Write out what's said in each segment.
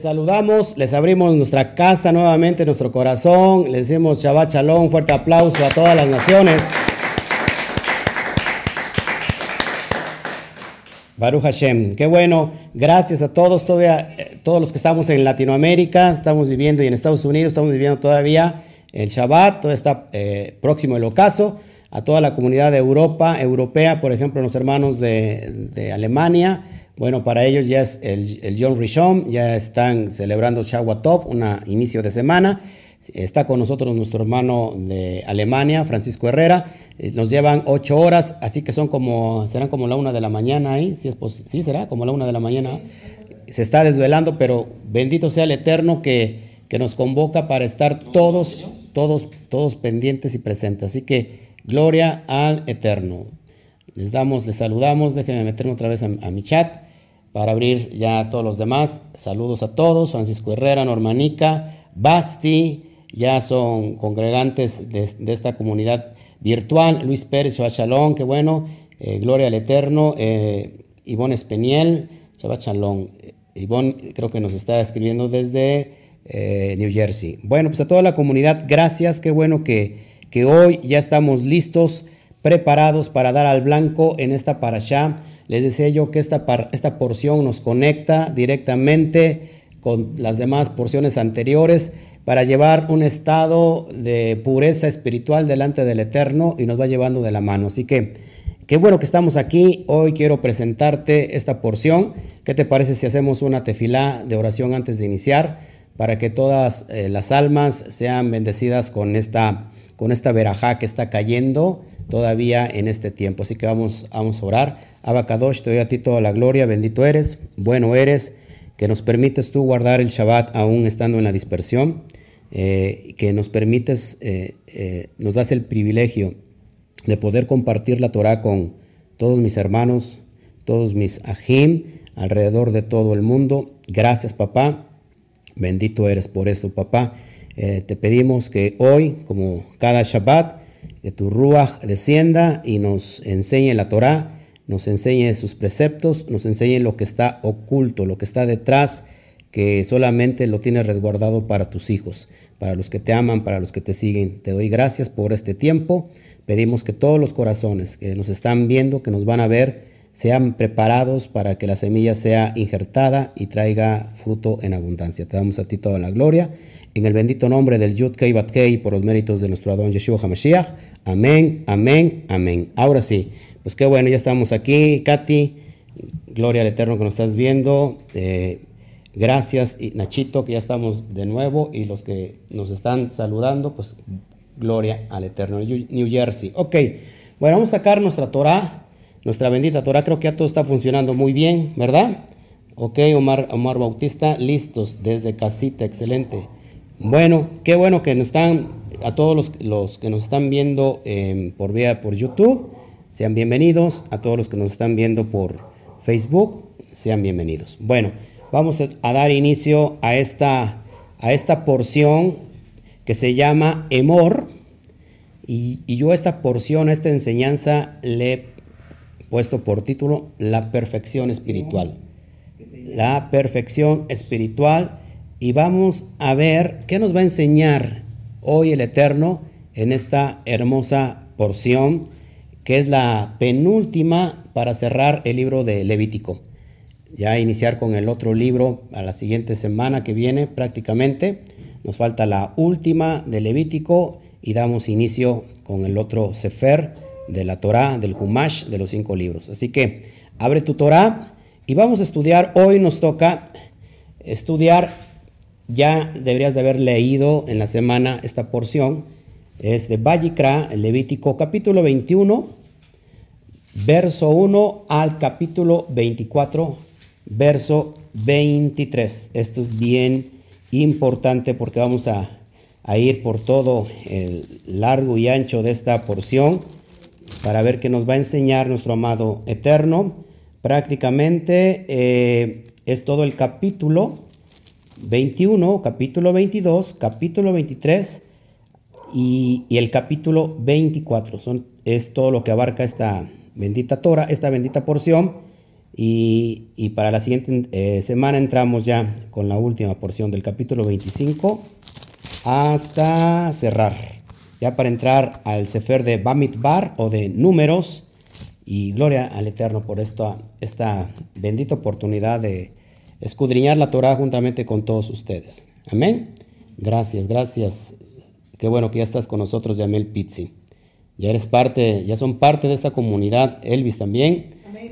saludamos, les abrimos nuestra casa nuevamente, nuestro corazón. Les decimos Shabbat Shalom, fuerte aplauso a todas las naciones. Baruch Hashem, qué bueno, gracias a todos, todavía, eh, todos los que estamos en Latinoamérica, estamos viviendo y en Estados Unidos, estamos viviendo todavía el Shabbat, todo está eh, próximo el ocaso, a toda la comunidad de Europa, europea, por ejemplo, los hermanos de Alemania, bueno, para ellos ya es el, Yom Rishon, ya están celebrando Shawatov, un inicio de semana. Está con nosotros nuestro hermano de Alemania, Francisco Herrera. Eh, nos llevan ocho horas, así que son como, serán como la una de la mañana ahí, si es sí será como la una de la mañana. Se está desvelando, pero bendito sea el Eterno que, que nos convoca para estar todos, todos, todos pendientes y presentes. Así que gloria al Eterno. Les damos, les saludamos. Déjenme meterme otra vez a mi chat para abrir ya a todos los demás. Saludos a todos, Francisco Herrera, Normanica, Basti, ya son congregantes de, esta comunidad virtual, Luis Pérez, Shabbat Shalom, qué bueno, eh, Gloria al Eterno, eh, Ivonne Espeniel, Shabbat Shalom. Ivonne creo que nos está escribiendo desde eh, New Jersey. Bueno, pues a toda la comunidad, gracias, qué bueno que, que hoy ya estamos listos, preparados para dar al blanco en esta parasha les decía yo que esta, esta porción nos conecta directamente con las demás porciones anteriores para llevar un estado de pureza espiritual delante del Eterno y nos va llevando de la mano. Así que qué bueno que estamos aquí. Hoy quiero presentarte esta porción. ¿Qué te parece si hacemos una tefilá de oración antes de iniciar para que todas eh, las almas sean bendecidas con esta, con esta verajá que está cayendo todavía en este tiempo? Así que vamos, a orar. Abacadosh, te doy a ti toda la gloria, bendito eres, bueno eres, que nos permites tú guardar el Shabbat aún estando en la dispersión, eh, que nos permites, eh, eh, nos das el privilegio de poder compartir la Torah con todos mis hermanos, todos mis ajim, alrededor de todo el mundo. Gracias, papá. Bendito eres por eso, papá. te pedimos que hoy, como cada Shabbat, que tu Ruach descienda y nos enseñe la Torah nos enseñe sus preceptos, nos enseñe lo que está oculto, lo que está detrás, que solamente lo tienes resguardado para tus hijos, para los que te aman, para los que te siguen. Te doy gracias por este tiempo. Pedimos que todos los corazones que nos están viendo, que nos van a ver, sean preparados para que la semilla sea injertada y traiga fruto en abundancia. Te damos a ti toda la gloria. En el bendito nombre del Yud Kei Bat Kei, por los méritos de nuestro Adón Yeshua HaMashiach. Amén, amén, amén. Ahora sí. Pues qué bueno, ya estamos aquí. Katy, gloria al Eterno que nos estás viendo. Eh, gracias, y Nachito, que ya estamos de nuevo. Y los que nos están saludando, pues gloria al Eterno. New Jersey. Ok, bueno, vamos a sacar nuestra Torah, nuestra bendita Torah. Creo que ya todo está funcionando muy bien, ¿verdad? Ok, Omar, Omar Bautista, listos desde casita, excelente. Bueno, qué bueno que nos están, a todos los, que nos están viendo eh, por vía por YouTube sean bienvenidos a todos los que nos están viendo por Facebook. Sean bienvenidos. Bueno, vamos a dar inicio a esta, a esta porción que se llama Emor. Y, y yo esta porción, esta enseñanza le he puesto por título La perfección espiritual. La perfección espiritual. Y vamos a ver qué nos va a enseñar hoy el Eterno en esta hermosa porción que es la penúltima para cerrar el libro de Levítico. Ya iniciar con el otro libro a la siguiente semana que viene prácticamente. Nos falta la última de Levítico y damos inicio con el otro Sefer de la Torah, del Humash, de los cinco libros. Así que abre tu Torah y vamos a estudiar. Hoy nos toca estudiar, ya deberías de haber leído en la semana esta porción es de Vallicra, Levítico capítulo 21, verso 1 al capítulo 24, verso 23. Esto es bien importante porque vamos a, ir por todo el largo y ancho de esta porción para ver qué nos va a enseñar nuestro amado eterno. Prácticamente eh, es todo el capítulo 21, capítulo 22, capítulo 23 y, el capítulo 24. Son, es todo lo que abarca esta bendita Torah, esta bendita porción. Y, para la siguiente eh, semana entramos ya con la última porción del capítulo 25 hasta cerrar. Ya para entrar al Sefer de Bamidbar o de Números. Y gloria al Eterno por esta, esta bendita oportunidad de escudriñar la Torah juntamente con todos ustedes. Amén. Gracias, gracias. Qué bueno que ya estás con nosotros, Yamel Pizzi. Ya eres parte, ya son parte de esta comunidad, Elvis también.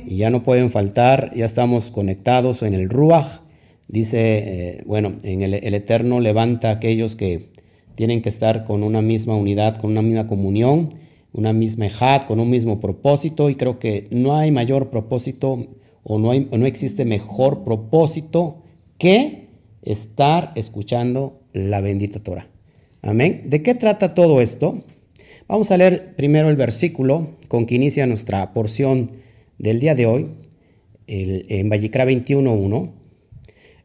Y ya no pueden faltar, ya estamos conectados en el Ruach. Dice, eh, bueno, en el, Eterno levanta a aquellos que tienen que estar con una misma unidad, con una misma comunión, una misma ejad, con un mismo propósito. Y creo que no hay mayor propósito o no, no existe mejor propósito que estar escuchando la bendita Torah. Amén. ¿De qué trata todo esto? Vamos a leer primero el versículo con que inicia nuestra porción del día de hoy, en Vallicra 21.1.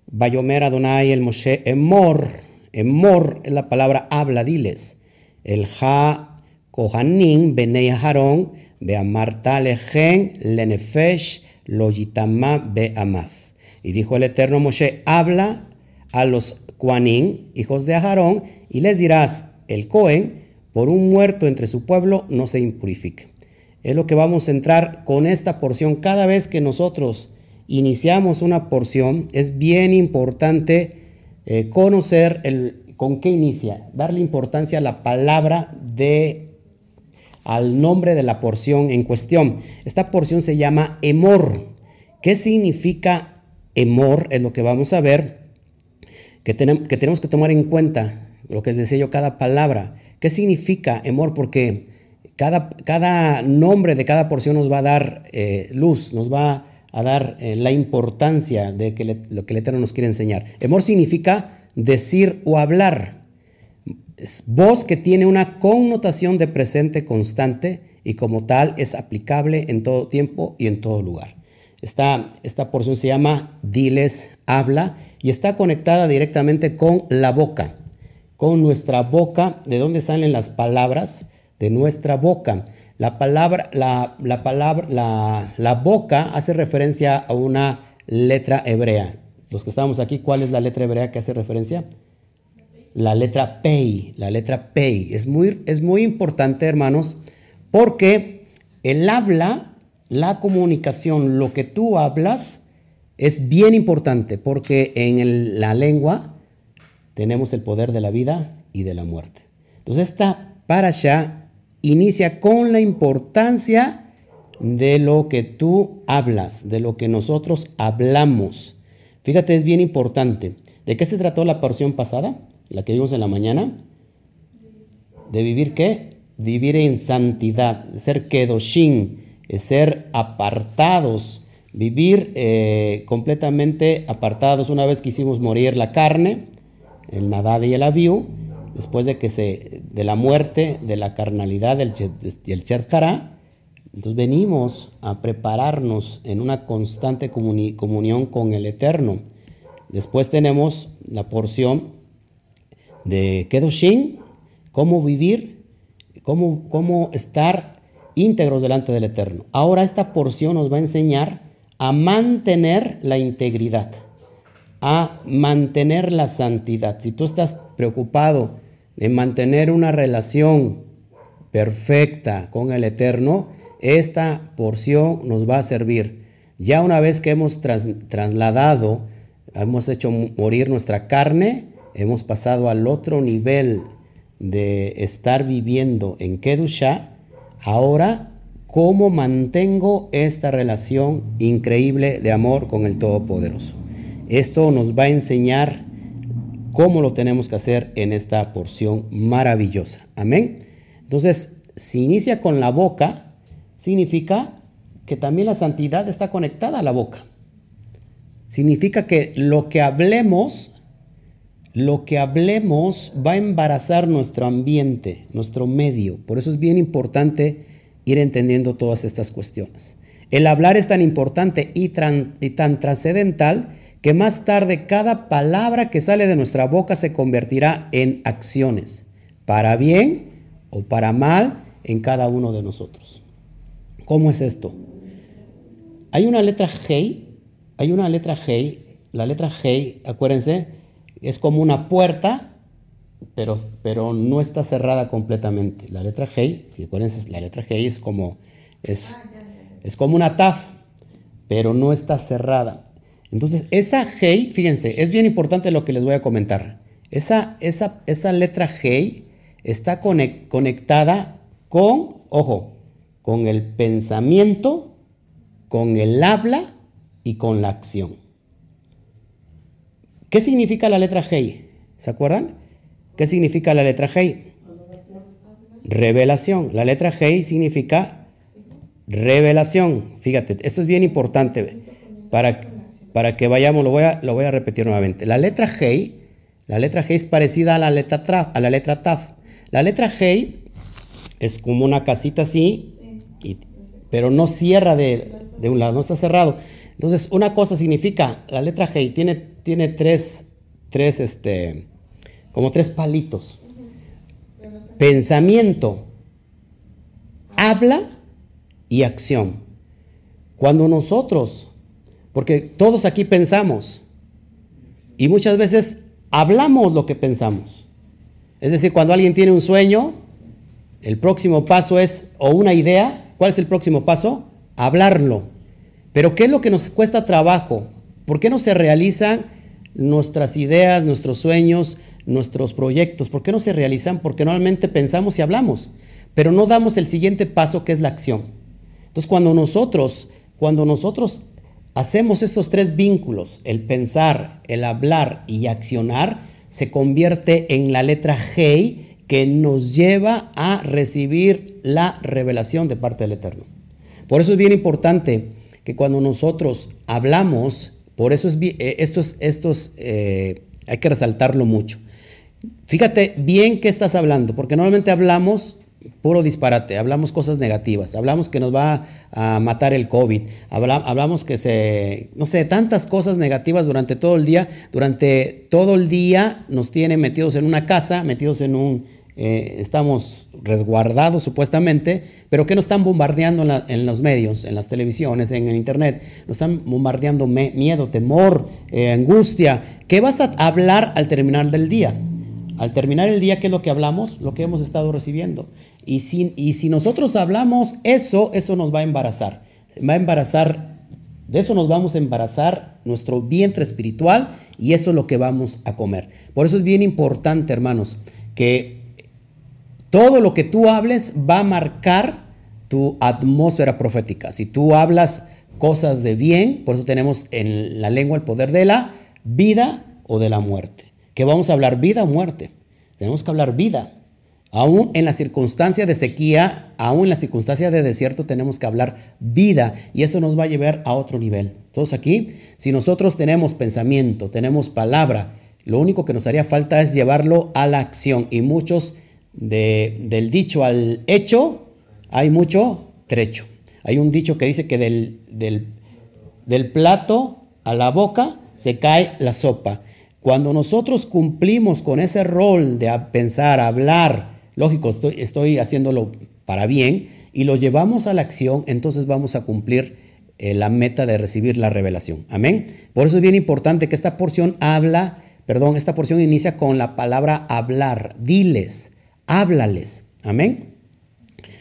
Bayomer Adonai el Moshe Emor. Emor es la palabra habla, diles. El Ha Kohanim Benei Aharon Beamarta Lejen Lenefesh Y dijo el eterno Moshe, habla a los Kuanin, hijos de Aharón, y les dirás, el Cohen, por un muerto entre su pueblo, no se impurifique. Es lo que vamos a entrar con esta porción. Cada vez que nosotros iniciamos una porción, es bien importante eh, conocer el, con qué inicia, darle importancia a la palabra de al nombre de la porción en cuestión. Esta porción se llama emor. ¿Qué significa emor? Es lo que vamos a ver, que, tenemos que, tomar en cuenta, lo que decía yo, cada palabra. ¿Qué significa emor? Porque cada, cada nombre de cada porción nos va a dar eh, luz, nos va a dar eh, la importancia de que lo que el Eterno nos quiere enseñar. Emor significa decir o hablar voz que tiene una connotación de presente constante y como tal es aplicable en todo tiempo y en todo lugar. Esta, esta porción se llama diles, habla y está conectada directamente con la boca, con nuestra boca, de dónde salen las palabras, de nuestra boca. La palabra, la, la palabra, la, la boca hace referencia a una letra hebrea. Los que estamos aquí, ¿cuál es la letra hebrea que hace referencia? La letra Pei, la letra Pei. Es muy, es muy importante, hermanos, porque el habla, la comunicación, lo que tú hablas, es bien importante, porque en la lengua tenemos el poder de la vida y de la muerte. Entonces esta parasha inicia con la importancia de lo que tú hablas, de lo que nosotros hablamos. Fíjate, es bien importante. ¿De qué se trató la porción pasada? La que vimos en la mañana, de vivir qué? Vivir en santidad, ser kedoshin, ser apartados, vivir eh, completamente apartados. Una vez que hicimos morir la carne, el nadad y el aviu, después de que se, de la muerte, de la carnalidad del el chertará, entonces venimos a prepararnos en una constante comunión con el Eterno. Después tenemos la porción de Kedoshin, cómo vivir, cómo, cómo estar íntegros delante del Eterno. Ahora esta porción nos va a enseñar a mantener la integridad, a mantener la santidad. Si tú estás preocupado de mantener una relación perfecta con el Eterno, esta porción nos va a servir. Ya una vez que hemos trasladado, hemos hecho morir nuestra carne, hemos pasado al otro nivel de estar viviendo en Kedusha, ahora, ¿cómo mantengo esta relación increíble de amor con el Todopoderoso? Esto nos va a enseñar cómo lo tenemos que hacer en esta porción maravillosa. Amén. Entonces, si inicia con la boca, significa que también la santidad está conectada a la boca. Significa que lo que hablemos lo que hablemos va a embarazar nuestro ambiente, nuestro medio. Por eso es bien importante ir entendiendo todas estas cuestiones. El hablar es tan importante y, tan trascendental que más tarde cada palabra que sale de nuestra boca se convertirá en acciones, para bien o para mal en cada uno de nosotros. ¿Cómo es esto? hay una letra G, hay una letra G, la letra G, acuérdense, es como una puerta, pero, pero no está cerrada completamente. La letra G, si acuérdense, la letra G es como, es, es como una TAF, pero no está cerrada. Entonces, esa G, fíjense, es bien importante lo que les voy a comentar. Esa, esa, esa letra G está conectada con, ojo, con el pensamiento, con el habla y con la acción. ¿Qué significa la letra G? ¿Se acuerdan? ¿Qué significa la letra G? Revelación. La letra G significa revelación. Fíjate, esto es bien importante para, para que vayamos, lo voy, a, lo voy a repetir nuevamente. La letra G, la letra G es parecida a la letra, tra, a la letra TAF. La letra G es como una casita así, pero no cierra de, de un lado, no está cerrado. Entonces, una cosa significa, la letra G tiene, tiene tres, tres, este, como tres palitos. Pensamiento, habla y acción. Cuando nosotros, porque todos aquí pensamos, y muchas veces hablamos lo que pensamos. Es decir, cuando alguien tiene un sueño, el próximo paso es, o una idea, ¿cuál es el próximo paso? Hablarlo. Pero ¿qué es lo que nos cuesta trabajo? ¿Por qué no se realizan nuestras ideas, nuestros sueños, nuestros proyectos? ¿Por qué no se realizan? Porque normalmente pensamos y hablamos, pero no damos el siguiente paso que es la acción. Entonces, cuando nosotros, cuando nosotros hacemos estos tres vínculos, el pensar, el hablar y accionar, se convierte en la letra G que nos lleva a recibir la revelación de parte del Eterno. Por eso es bien importante que cuando nosotros hablamos, por eso es, eh, estos, estos eh, hay que resaltarlo mucho. Fíjate bien qué estás hablando, porque normalmente hablamos puro disparate, hablamos cosas negativas, hablamos que nos va a matar el COVID, hablamos que se, no sé, tantas cosas negativas durante todo el día, durante todo el día nos tienen metidos en una casa, metidos en un, eh, estamos resguardados supuestamente, pero que nos están bombardeando en, los medios, en las televisiones, en el internet, nos están bombardeando miedo, temor, eh, angustia. ¿Qué vas a hablar al terminar del día? Al terminar el día, ¿qué es lo que hablamos? Lo que hemos estado recibiendo. Y si, y si nosotros hablamos eso, eso nos va a embarazar. Va a embarazar, de eso nos vamos a embarazar nuestro vientre espiritual y eso es lo que vamos a comer. Por eso es bien importante, hermanos, que todo lo que tú hables va a marcar tu atmósfera profética. Si tú hablas cosas de bien, por eso tenemos en la lengua el poder de la vida o de la muerte. Que vamos a hablar vida o muerte. Tenemos que hablar vida. Aún en la circunstancia de sequía, aún en la circunstancia de desierto, tenemos que hablar vida y eso nos va a llevar a otro nivel. Entonces aquí, si nosotros tenemos pensamiento, tenemos palabra, lo único que nos haría falta es llevarlo a la acción y muchos del dicho al hecho hay mucho trecho. Hay un dicho que dice que del, del, plato a la boca se cae la sopa. Cuando nosotros cumplimos con ese rol de pensar, hablar, lógico, estoy, estoy haciéndolo para bien, y lo llevamos a la acción, entonces vamos a cumplir eh, la meta de recibir la revelación. Amén. Por eso es bien importante que esta porción habla, perdón, esta porción inicia con la palabra hablar. Diles háblales. Amén.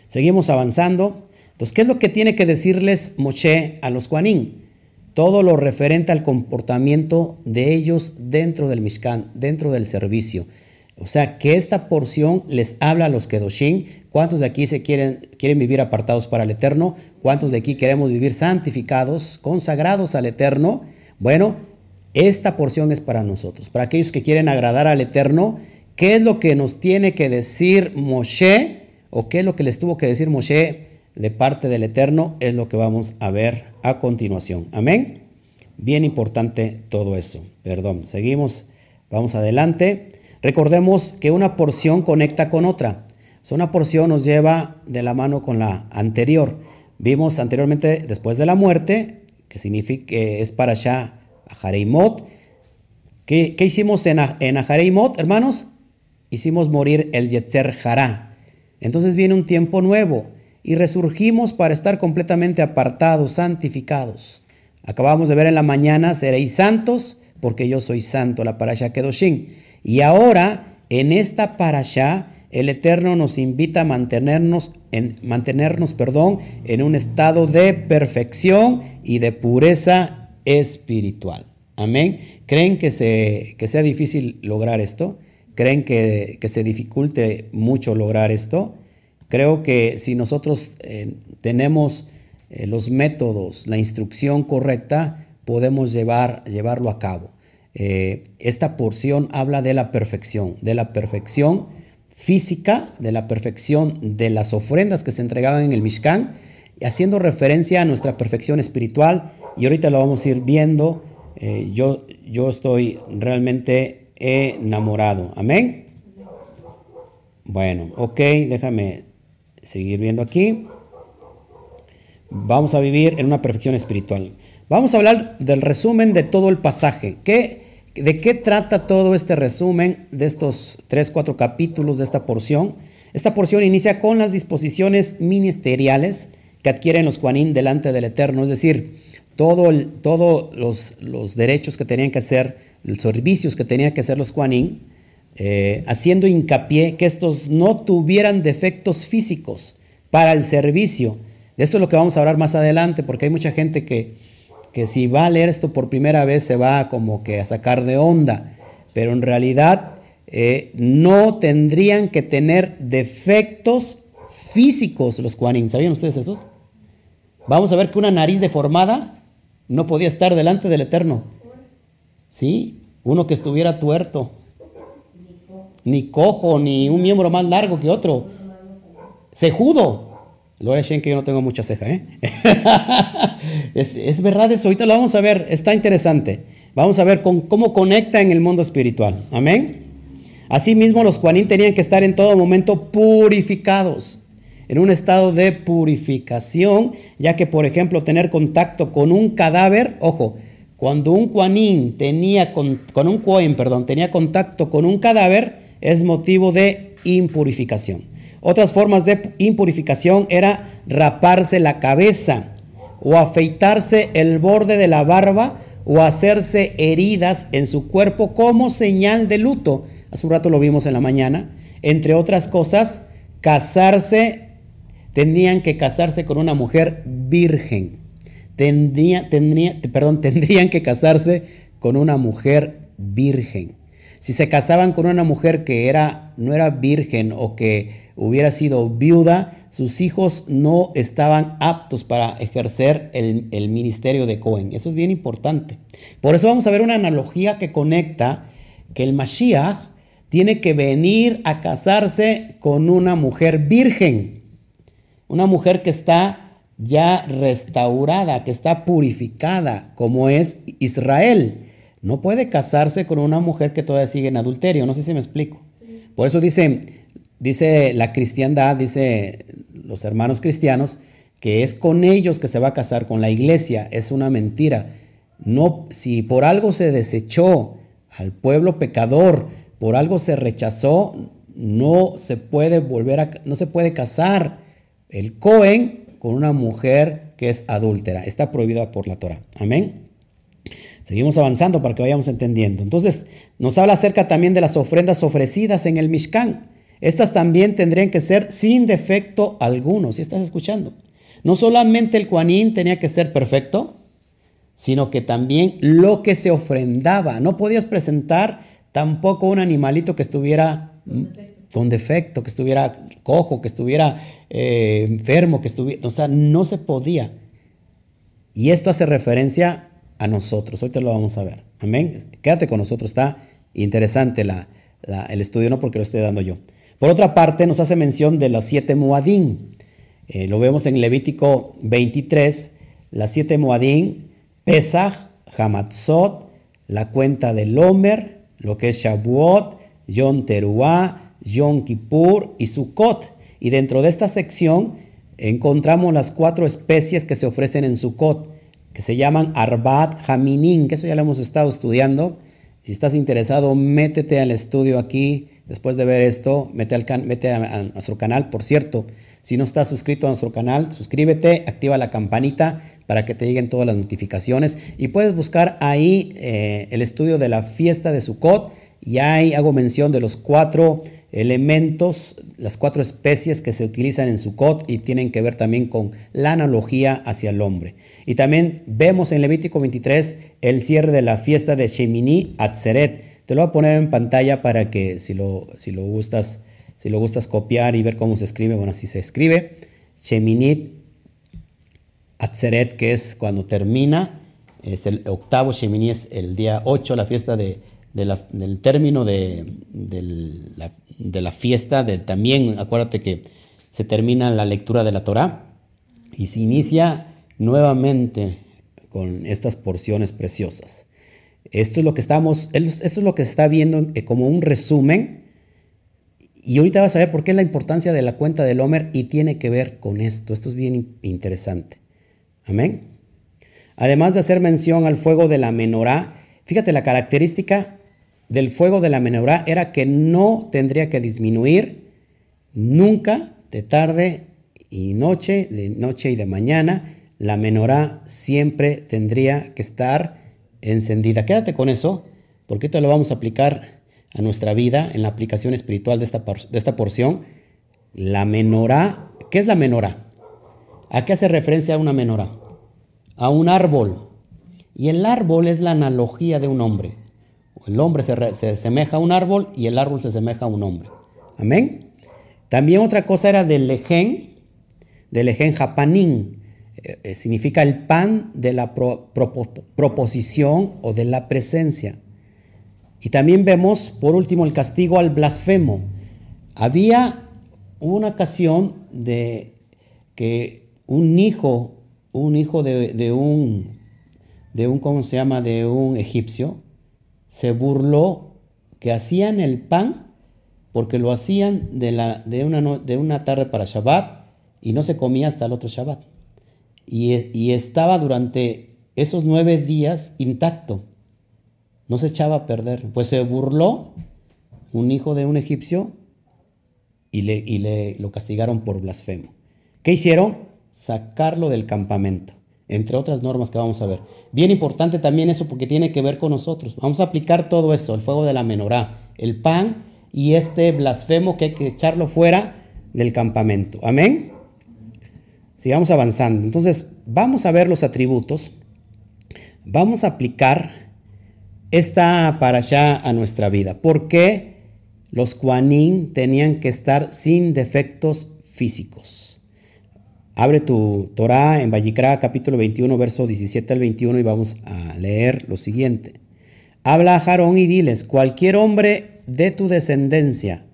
Seguimos avanzando. Entonces, ¿qué es lo que tiene que decirles Moshe a los Juanín? Todo lo referente al comportamiento de ellos dentro del Mishkan, dentro del servicio. O sea, que esta porción les habla a los Kedoshim. ¿Cuántos de aquí se quieren, quieren vivir apartados para el Eterno? ¿Cuántos de aquí queremos vivir santificados, consagrados al Eterno? Bueno, esta porción es para nosotros. Para aquellos que quieren agradar al Eterno, ¿Qué es lo que nos tiene que decir Moshe? ¿O qué es lo que les tuvo que decir Moshe de parte del Eterno? Es lo que vamos a ver a continuación. Amén. Bien importante todo eso. Perdón, seguimos, vamos adelante. Recordemos que una porción conecta con otra. una porción nos lleva de la mano con la anterior. Vimos anteriormente, después de la muerte, que significa que es para allá Ajareimot. ¿Qué, ¿Qué, hicimos en, en Ajareimot, hermanos? Hicimos morir el Yetzer Hará. Entonces viene un tiempo nuevo. y resurgimos para estar completamente apartados, santificados. Acabamos de ver en la mañana, seréis santos porque yo soy santo, la parasha Kedoshin. Y ahora, en esta parasha, el Eterno nos invita a mantenernos, en, mantenernos perdón, en un estado de perfección y de pureza espiritual. Amén. ¿Creen que, se, que sea difícil lograr esto? ¿Creen que, que se dificulte mucho lograr esto? Creo que si nosotros eh, tenemos eh, los métodos, la instrucción correcta, podemos llevar, llevarlo a cabo. Eh, esta porción habla de la perfección, de la perfección física, de la perfección de las ofrendas que se entregaban en el Mishkan, haciendo referencia a nuestra perfección espiritual. Y ahorita lo vamos a ir viendo. yo, yo estoy realmente enamorado. Amén. Bueno, ok, déjame seguir viendo aquí. Vamos a vivir en una perfección espiritual. Vamos a hablar del resumen de todo el pasaje. ¿Qué, ¿De qué trata todo este resumen de estos tres, cuatro capítulos de esta porción? Esta porción inicia con las disposiciones ministeriales que adquieren los Juanín delante del Eterno, es decir, todos todo los, los, derechos que tenían que hacer, los servicios que tenían que hacer los Juanín, eh, haciendo hincapié que estos no tuvieran defectos físicos para el servicio. De esto es lo que vamos a hablar más adelante, porque hay mucha gente que, que si va a leer esto por primera vez se va como que a sacar de onda, pero en realidad eh, no tendrían que tener defectos físicos los Kuanin. ¿Sabían ustedes esos? Vamos a ver que una nariz deformada no podía estar delante del Eterno. ¿Sí? Uno que estuviera tuerto, ni cojo, ni un miembro más largo que otro. Cejudo. Lo es que yo no tengo mucha ceja, ¿eh? es, verdad eso, ahorita lo vamos a ver, está interesante. Vamos a ver con, cómo conecta en el mundo espiritual. Amén. Asimismo, los Juanín tenían que estar en todo momento purificados, en un estado de purificación, ya que, por ejemplo, tener contacto con un cadáver, ojo, cuando un Juanín tenía con, un perdón, tenía contacto con un cadáver, es motivo de impurificación. Otras formas de impurificación era raparse la cabeza o afeitarse el borde de la barba o hacerse heridas en su cuerpo como señal de luto. Hace un rato lo vimos en la mañana. Entre otras cosas, casarse, tendrían que casarse con una mujer virgen. Tendría, tendría, perdón, tendrían que casarse con una mujer virgen. Si se casaban con una mujer que era, no era virgen o que hubiera sido viuda, sus hijos no estaban aptos para ejercer el, el ministerio de Cohen. Eso es bien importante. Por eso vamos a ver una analogía que conecta que el Mashiach tiene que venir a casarse con una mujer virgen, una mujer que está ya restaurada, que está purificada, como es Israel no puede casarse con una mujer que todavía sigue en adulterio. No sé si me explico. Por eso dice, dice la cristiandad, dice los hermanos cristianos, que es con ellos que se va a casar, con la iglesia. Es una mentira. No, si por algo se desechó al pueblo pecador, por algo se rechazó, no se puede volver a, no se puede casar el Cohen con una mujer que es adúltera. Está prohibida por la Torah. Amén. Seguimos avanzando para que vayamos entendiendo. Entonces, nos habla acerca también de las ofrendas ofrecidas en el Mishkan. Estas también tendrían que ser sin defecto alguno, si estás escuchando. No solamente el Kuanín tenía que ser perfecto, sino que también lo que se ofrendaba. No podías presentar tampoco un animalito que estuviera con defecto, que estuviera cojo, que estuviera eh, enfermo, que estuviera... O sea, no se podía. Y esto hace referencia a nosotros. Ahorita lo vamos a ver. Amén. Quédate con nosotros. Está interesante el estudio, no porque lo esté dando yo. Por otra parte, nos hace mención de las siete Muadín. Eh, lo vemos en Levítico 23. Las siete Muadín, Pesach, Hamatzot, la cuenta del Homer, lo que es Shavuot, Yom Teruah, Yom Kippur y Sukkot. Y dentro de esta sección encontramos las cuatro especies que se ofrecen en Sukkot que se llaman Arbat Haminin, que eso ya lo hemos estado estudiando. Si estás interesado, métete al estudio aquí. Después de ver esto, mete, al mete a, nuestro canal. Por cierto, Si no estás suscrito a nuestro canal, suscríbete, activa la campanita para que te lleguen todas las notificaciones y puedes buscar ahí eh, el estudio de la fiesta de Sukkot y ahí hago mención de los cuatro elementos, las cuatro especies que se utilizan en Sukkot y tienen que ver también con la analogía hacia el hombre. Y también vemos en Levítico 23 el cierre de la fiesta de Shemini Atzeret. Te lo voy a poner en pantalla para que si lo, si lo gustas, si lo gustas copiar y ver cómo se escribe, bueno, así se escribe. Sheminit Atzeret, que es cuando termina, es el octavo, Shemini es el día 8, la fiesta de del término de, la, fiesta, del, también acuérdate que se termina la lectura de la Torah y se inicia nuevamente con estas porciones preciosas. Esto es lo que estamos, esto es lo que está viendo eh, como un resumen. Y ahorita vas a ver por qué es la importancia de la cuenta del Homer y tiene que ver con esto. Esto es bien interesante. Amén. Además de hacer mención al fuego de la menorá, fíjate la característica del fuego de la menorá era que no tendría que disminuir nunca, de tarde y noche, de noche y de mañana. La menorá siempre tendría que estar encendida. Quédate con eso, porque esto lo vamos a aplicar a nuestra vida en la aplicación espiritual de esta, de esta porción. La menorá, ¿qué es la menorá? ¿A qué hace referencia una menorá? A un árbol. Y el árbol es la analogía de un hombre. El hombre se, se asemeja a un árbol y el árbol se asemeja a un hombre. Amén. También otra cosa era del lején, del lején japanín. Eh, eh, significa el pan de la proposición o de la presencia. Y también vemos, por último, el castigo al blasfemo. Había una ocasión de que un hijo, un hijo de, de un, de un, ¿cómo se llama? De un egipcio, se burló que hacían el pan porque lo hacían de, una, de una tarde para Shabbat y no se comía hasta el otro Shabbat. Y, y, estaba durante esos nueve días intacto. No se echaba a perder. Pues se burló un hijo de un egipcio y, le, y le, lo castigaron por blasfemo. ¿Qué hicieron? Sacarlo del campamento entre otras normas que vamos a ver. Bien importante también eso porque tiene que ver con nosotros. Vamos a aplicar todo eso, el fuego de la menorá, el pan y este blasfemo que hay que echarlo fuera del campamento. Amén. Sigamos avanzando. Entonces, vamos a ver los atributos. Vamos a aplicar esta para allá a nuestra vida. ¿Por qué los Kuanin tenían que estar sin defectos físicos? Abre tu Torah en Vallicra capítulo 21, verso 17 al 21 y vamos a leer lo siguiente. Habla a Jarón y diles, cualquier hombre de tu descendencia,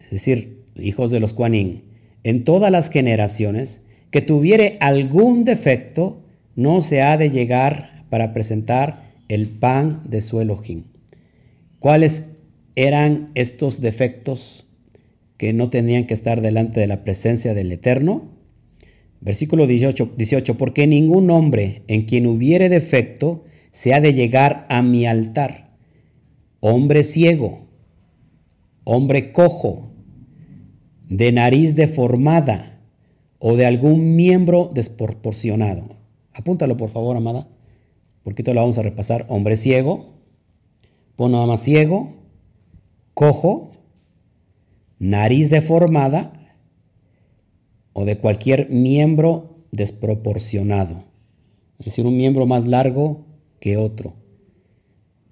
es decir, hijos de los Cuanín, en todas las generaciones, que tuviere algún defecto, no se ha de llegar para presentar el pan de su Elohim. ¿Cuáles eran estos defectos que no tenían que estar delante de la presencia del Eterno? Versículo 18, 18, porque ningún hombre en quien hubiere defecto se ha de llegar a mi altar. Hombre ciego, hombre cojo, de nariz deformada o de algún miembro desproporcionado. Apúntalo por favor, amada, porque esto lo vamos a repasar. Hombre ciego, pon nada más ciego, cojo, nariz deformada o de cualquier miembro desproporcionado. Es decir, un miembro más largo que otro.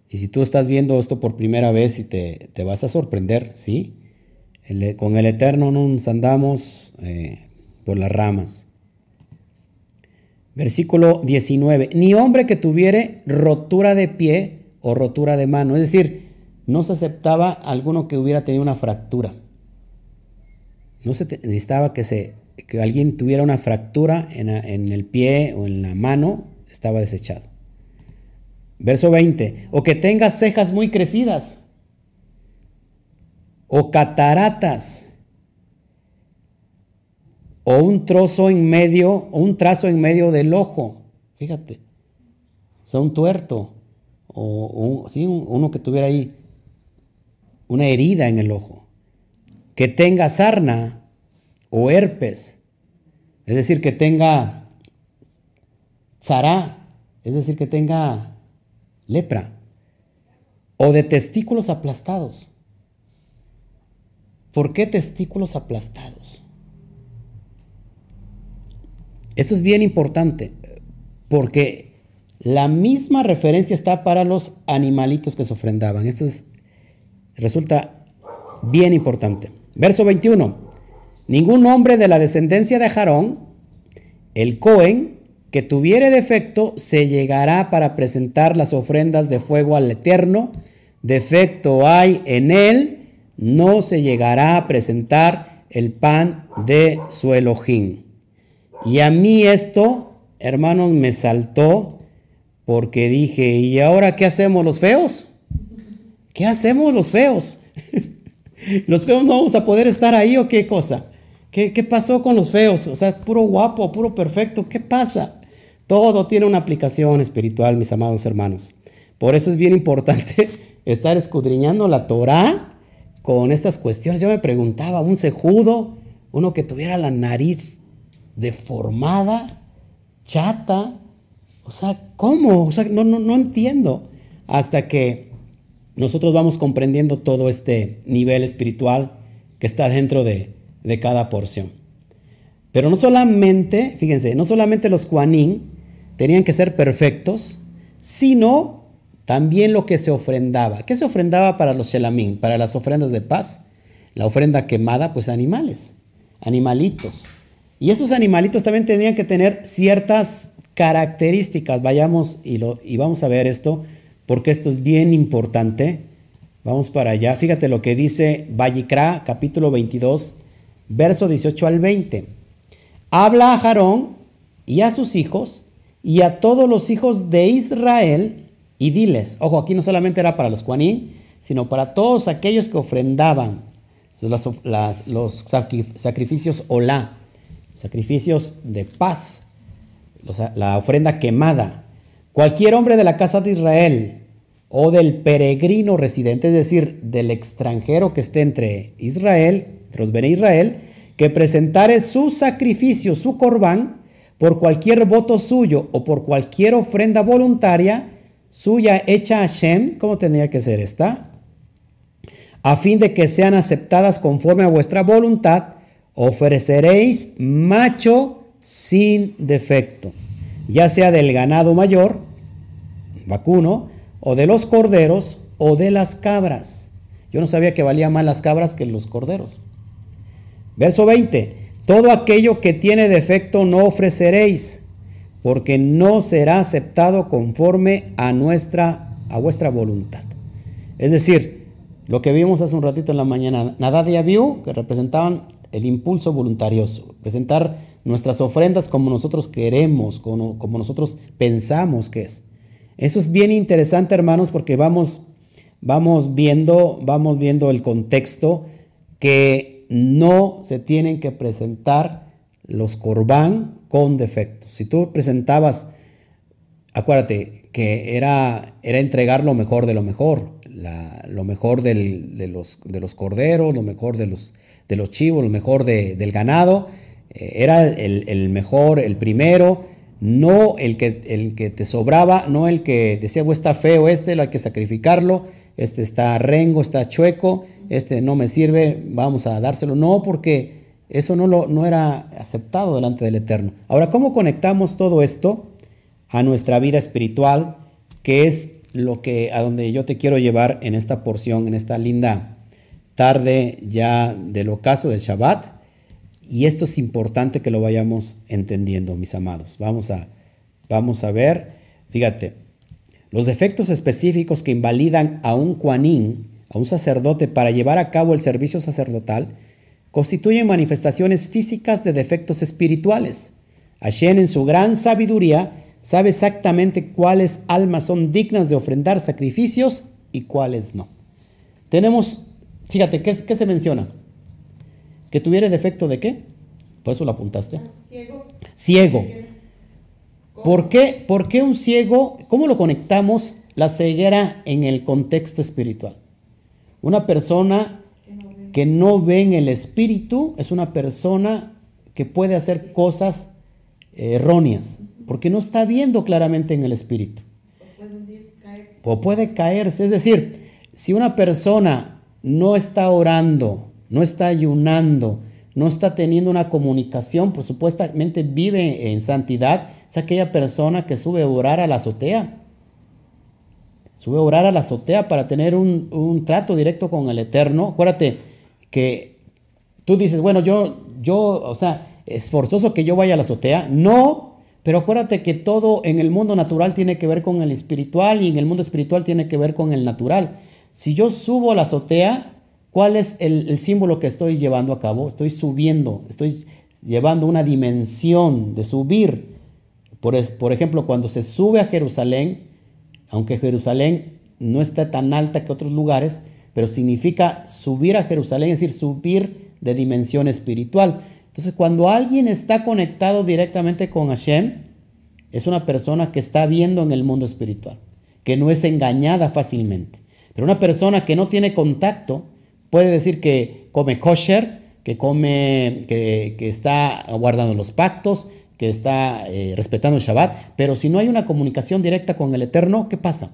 Y si tú estás viendo esto por primera vez y te, vas a sorprender, ¿sí? con el Eterno nos andamos eh, por las ramas. Versículo 19. Ni hombre que tuviere rotura de pie o rotura de mano. Es decir, no se aceptaba alguno que hubiera tenido una fractura. No se necesitaba que se que alguien tuviera una fractura en, el pie o en la mano, estaba desechado. Verso 20, o que tenga cejas muy crecidas, o cataratas, o un trozo en medio, o un trazo en medio del ojo, fíjate, o sea, un tuerto, o uno que tuviera ahí una herida en el ojo, que tenga sarna, o herpes, es decir, que tenga zara, es decir, que tenga lepra, o de testículos aplastados. ¿Por qué testículos aplastados? Esto es bien importante, porque la misma referencia está para los animalitos que se ofrendaban. Esto resulta bien importante. Verso 21. Ningún hombre de la descendencia de Jarón, el Cohen, que tuviere defecto, se llegará para presentar las ofrendas de fuego al Eterno. Defecto hay en él, no se llegará a presentar el pan de su Elohim. Y a mí esto, hermanos, me saltó porque dije, ¿y ahora qué hacemos los feos? ¿Qué hacemos los feos? ¿Los feos no vamos a poder estar ahí o qué cosa? ¿Qué, ¿Qué, pasó con los feos? O sea, puro guapo, puro perfecto. ¿Qué pasa? Todo tiene una aplicación espiritual, mis amados hermanos. Por eso es bien importante estar escudriñando la Torah con estas cuestiones. Yo me preguntaba, un cejudo, uno que tuviera la nariz deformada, chata, o sea, ¿cómo? O sea, no, no, no entiendo. Hasta que nosotros vamos comprendiendo todo este nivel espiritual que está dentro de, de cada porción. Pero no solamente, fíjense, no solamente los Juanín tenían que ser perfectos, sino también lo que se ofrendaba. ¿Qué se ofrendaba para los Shelamín? Para las ofrendas de paz. La ofrenda quemada, pues animales, animalitos. Y esos animalitos también tenían que tener ciertas características. Vayamos y, lo, y vamos a ver esto, porque esto es bien importante. Vamos para allá. Fíjate lo que dice Vallicra, capítulo 22, verso 18 al 20. Habla a Jarón y a sus hijos y a todos los hijos de Israel y diles, ojo, aquí no solamente era para los Juanín, sino para todos aquellos que ofrendaban los, sacrificios olá, sacrificios de paz, la ofrenda quemada. Cualquier hombre de la casa de Israel o del peregrino residente, es decir, del extranjero que esté entre Israel, los Bene Israel, que presentare su sacrificio, su corbán, por cualquier voto suyo o por cualquier ofrenda voluntaria suya hecha a Shem, ¿cómo tendría que ser esta? A fin de que sean aceptadas conforme a vuestra voluntad, ofreceréis macho sin defecto, ya sea del ganado mayor, vacuno, o de los corderos o de las cabras. Yo no sabía que valía más las cabras que los corderos. Verso 20. Todo aquello que tiene defecto no ofreceréis, porque no será aceptado conforme a nuestra a vuestra voluntad. Es decir, lo que vimos hace un ratito en la mañana, Nadad y Abiú, que representaban el impulso voluntarioso, presentar nuestras ofrendas como nosotros queremos, como, como nosotros pensamos que es. Eso es bien interesante, hermanos, porque vamos, vamos, viendo, vamos viendo el contexto que no se tienen que presentar los corbán con defectos. Si tú presentabas, acuérdate que era, era entregar lo mejor de lo mejor, lo mejor de, los, de los corderos, lo mejor de los de los chivos, lo mejor del ganado, eh, era el, mejor, el primero, no el que, el que te sobraba, no el que decía, está feo este, lo hay que sacrificarlo, este está rengo, está chueco, este no me sirve, vamos a dárselo. No, porque eso no, lo, no era aceptado delante del Eterno. Ahora, ¿cómo conectamos todo esto a nuestra vida espiritual, que es lo que a donde yo te quiero llevar en esta porción, en esta linda tarde ya del ocaso del Shabbat. Y esto es importante que lo vayamos entendiendo, mis amados. Vamos a, vamos a ver, fíjate, los defectos específicos que invalidan a un cuanín, a un sacerdote, para llevar a cabo el servicio sacerdotal, constituyen manifestaciones físicas de defectos espirituales. Hashem, en su gran sabiduría, sabe exactamente cuáles almas son dignas de ofrendar sacrificios y cuáles no. Tenemos Fíjate, ¿qué, ¿qué, se menciona? ¿Que tuviera defecto de qué? Por eso lo apuntaste. Ciego. Ciego. ¿Por qué, ¿Por qué un ciego? ¿Cómo lo conectamos la ceguera en el contexto espiritual? Una persona que no ve en el espíritu es una persona que puede hacer cosas erróneas, porque no está viendo claramente en el espíritu. O puede caerse. Es decir, si una persona no está orando, no está ayunando, no está teniendo una comunicación, por supuestamente vive en santidad, es aquella persona que sube a orar a la azotea. Sube a orar a la azotea para tener un, un trato directo con el Eterno. Acuérdate que tú dices, bueno, yo, yo, o sea, es forzoso que yo vaya a la azotea. No, pero acuérdate que todo en el mundo natural tiene que ver con el espiritual y en el mundo espiritual tiene que ver con el natural. Si yo subo a la azotea, ¿cuál es el, símbolo que estoy llevando a cabo? Estoy subiendo, estoy llevando una dimensión de subir. Por, por ejemplo, cuando se sube a Jerusalén, aunque Jerusalén no está tan alta que otros lugares, pero significa subir a Jerusalén, es decir, subir de dimensión espiritual. Entonces, cuando alguien está conectado directamente con Hashem, es una persona que está viendo en el mundo espiritual, que no es engañada fácilmente. Pero una persona que no tiene contacto puede decir que come kosher, que come, que, está guardando los pactos, que está eh, respetando el Shabbat, pero si no hay una comunicación directa con el Eterno, ¿qué pasa?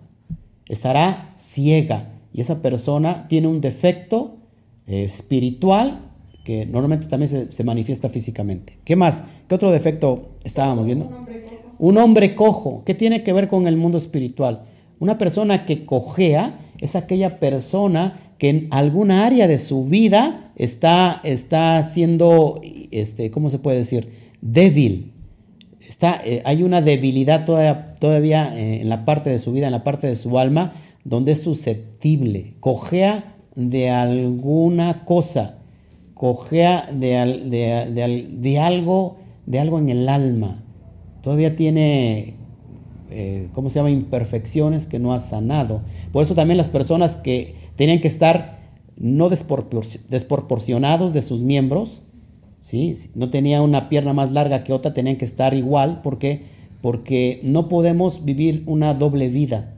Estará ciega y esa persona tiene un defecto eh, espiritual que normalmente también se, manifiesta físicamente. ¿Qué más? ¿Qué otro defecto estábamos viendo? Un hombre, un hombre cojo. ¿Qué tiene que ver con el mundo espiritual? Una persona que cojea es aquella persona que en alguna área de su vida está, está siendo, este, ¿cómo se puede decir? Débil. Está, eh, hay una debilidad todavía, todavía eh, en la parte de su vida, en la parte de su alma, donde es susceptible. Cojea de alguna cosa, cojea de, de, de algo, de algo en el alma. Todavía tiene eh, ¿cómo se llama?, imperfecciones que no ha sanado. Por eso también las personas que tenían que estar no desproporcionados de sus miembros, ¿sí? no tenía una pierna más larga que otra, tenían que estar igual, porque porque no podemos vivir una doble vida.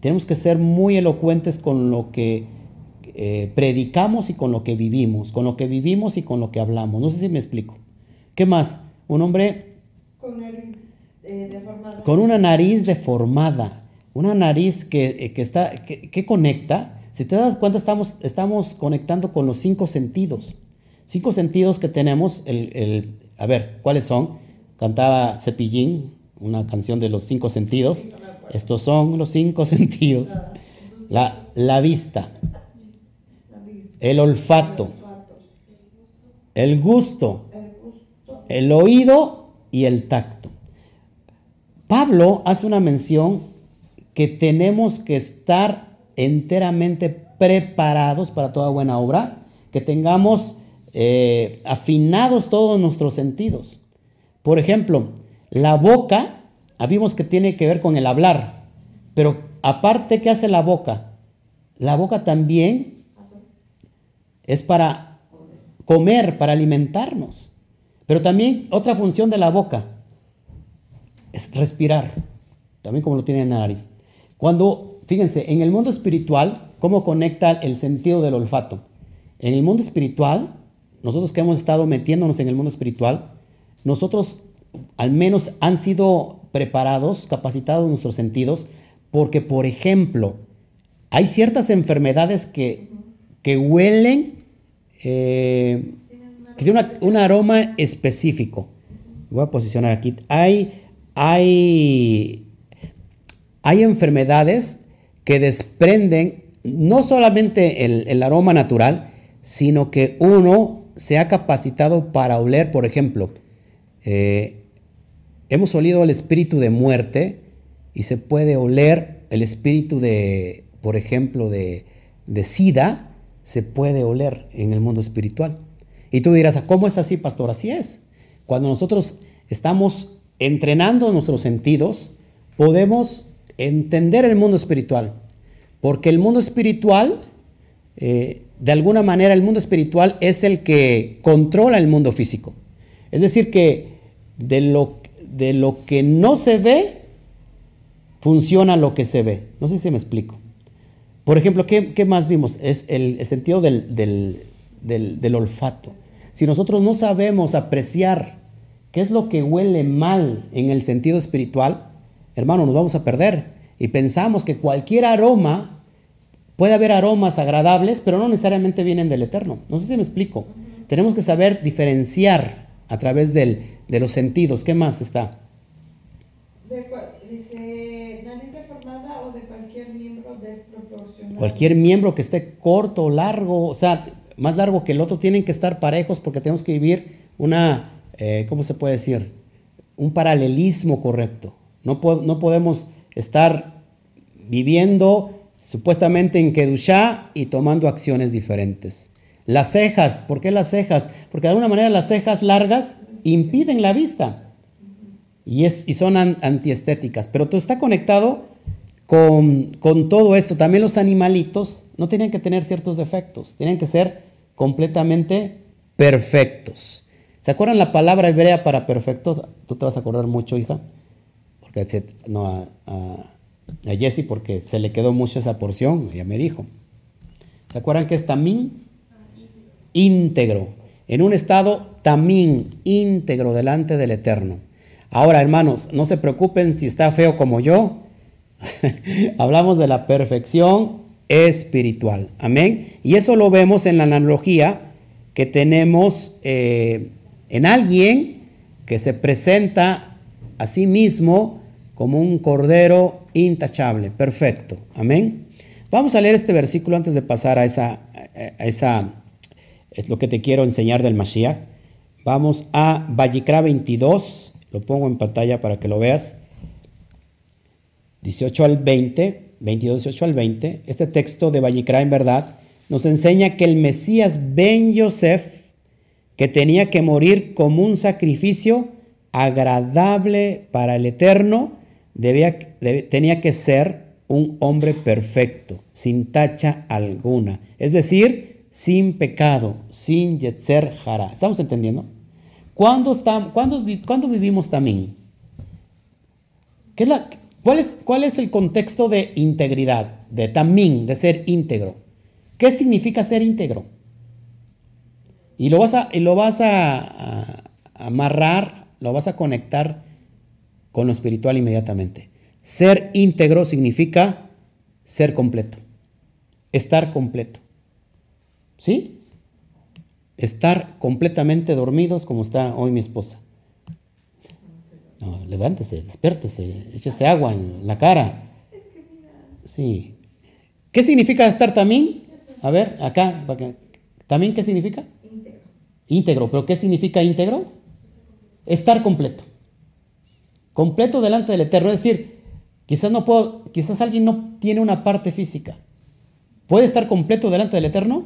Tenemos que ser muy elocuentes con lo que eh, predicamos y con lo que vivimos, con lo que vivimos y con lo que hablamos. No sé si me explico. ¿Qué más? Un hombre con eh, con una nariz deformada, una nariz que, eh, está, que, conecta. Si te das cuenta, estamos, estamos conectando con los cinco sentidos. Cinco sentidos que tenemos, el, a ver, ¿cuáles son? Cantaba Cepillín, una canción de los cinco sentidos. Estos son los cinco sentidos. La, la vista, el olfato, el gusto, el oído y el tacto. Pablo hace una mención que tenemos que estar enteramente preparados para toda buena obra, que tengamos eh, afinados todos nuestros sentidos. Por ejemplo, la boca, vimos que tiene que ver con el hablar, pero aparte, ¿qué hace la boca? La boca también es para comer, para alimentarnos. Pero también otra función de la boca es respirar, también como lo tiene en la nariz. Cuando, fíjense, en el mundo espiritual, ¿cómo conecta el sentido del olfato? En el mundo espiritual, nosotros que hemos estado metiéndonos en el mundo espiritual, nosotros al menos han sido preparados, capacitados nuestros sentidos, porque, por ejemplo, hay ciertas enfermedades que, que huelen, eh, que tienen un aroma específico. Voy a posicionar aquí. Hay hay, hay enfermedades que desprenden no solamente el, aroma natural, sino que uno se ha capacitado para oler, por ejemplo, eh, hemos olido el espíritu de muerte y se puede oler el espíritu de, por ejemplo, de, de sida, se puede oler en el mundo espiritual. Y tú dirás, ¿cómo es así, pastor? Así es. Cuando nosotros estamos entrenando nuestros sentidos, podemos entender el mundo espiritual. Porque el mundo espiritual, eh, de alguna manera, el mundo espiritual es el que controla el mundo físico. Es decir, que de lo, de lo que no se ve, funciona lo que se ve. No sé si me explico. Por ejemplo, ¿qué, más vimos? Es el, sentido del, del, olfato. Si nosotros no sabemos apreciar qué es lo que huele mal en el sentido espiritual, hermano, nos vamos a perder. Y pensamos que cualquier aroma, puede haber aromas agradables, pero no necesariamente vienen del Eterno. No sé si me explico. Tenemos que saber diferenciar a través del, de los sentidos. ¿Qué más está? dice, nariz deformada o de cualquier miembro desproporcionado. Cualquier miembro que esté corto, largo, o sea, más largo que el otro, tienen que estar parejos porque tenemos que vivir una, eh, ¿cómo se puede decir? Un paralelismo correcto. No, no podemos estar viviendo supuestamente en Kedushá y tomando acciones diferentes. Las cejas, ¿por qué las cejas? Porque de alguna manera las cejas largas impiden la vista y, es, y son antiestéticas, pero todo está conectado con, con, todo esto. También los animalitos no tienen que tener ciertos defectos, tienen que ser completamente perfectos. ¿Se acuerdan la palabra hebrea para perfecto? Tú te vas a acordar mucho, hija, porque no a, a Jessie porque se le quedó mucho esa porción, ella me dijo. ¿Se acuerdan que es tamín? Íntegro, en un estado tamín, íntegro delante del Eterno. Ahora, hermanos, no se preocupen si está feo como yo. Hablamos de la perfección espiritual. Amén. Y eso lo vemos en la analogía que tenemos eh, en alguien que se presenta a sí mismo como un cordero intachable, perfecto. Amén. Vamos a leer este versículo antes de pasar a esa, a esa es lo que te quiero enseñar del Mashiach. Vamos a Vallicra 22, lo pongo en pantalla para que lo veas. 18 al 20, 22, 18 al 20. Este texto de Vallicra en verdad nos enseña que el Mesías Ben Yosef, que tenía que morir como un sacrificio agradable para el Eterno, tenía que ser un hombre perfecto, sin tacha alguna. Es decir, sin pecado, sin yetzer jara. ¿Estamos entendiendo? ¿Cuándo, está, vivimos también? ¿Qué es la, cuál, es, ¿Cuál es el contexto de integridad, de tamín, de ser íntegro? ¿Qué significa ser íntegro? Y lo vas a, y lo vas a, amarrar, lo vas a conectar con lo espiritual inmediatamente. Ser íntegro significa ser completo, estar completo. ¿Sí? estar completamente dormidos como está hoy mi esposa. No, levántese, despiértese, échese agua en la cara. Sí. ¿Qué significa estar también? A ver, acá, ¿también qué significa? Íntegro. Íntegro, pero ¿qué significa íntegro? Estar completo. Completo delante del Eterno. Es decir, quizás no puedo, quizás alguien no tiene una parte física. ¿Puede estar completo delante del Eterno?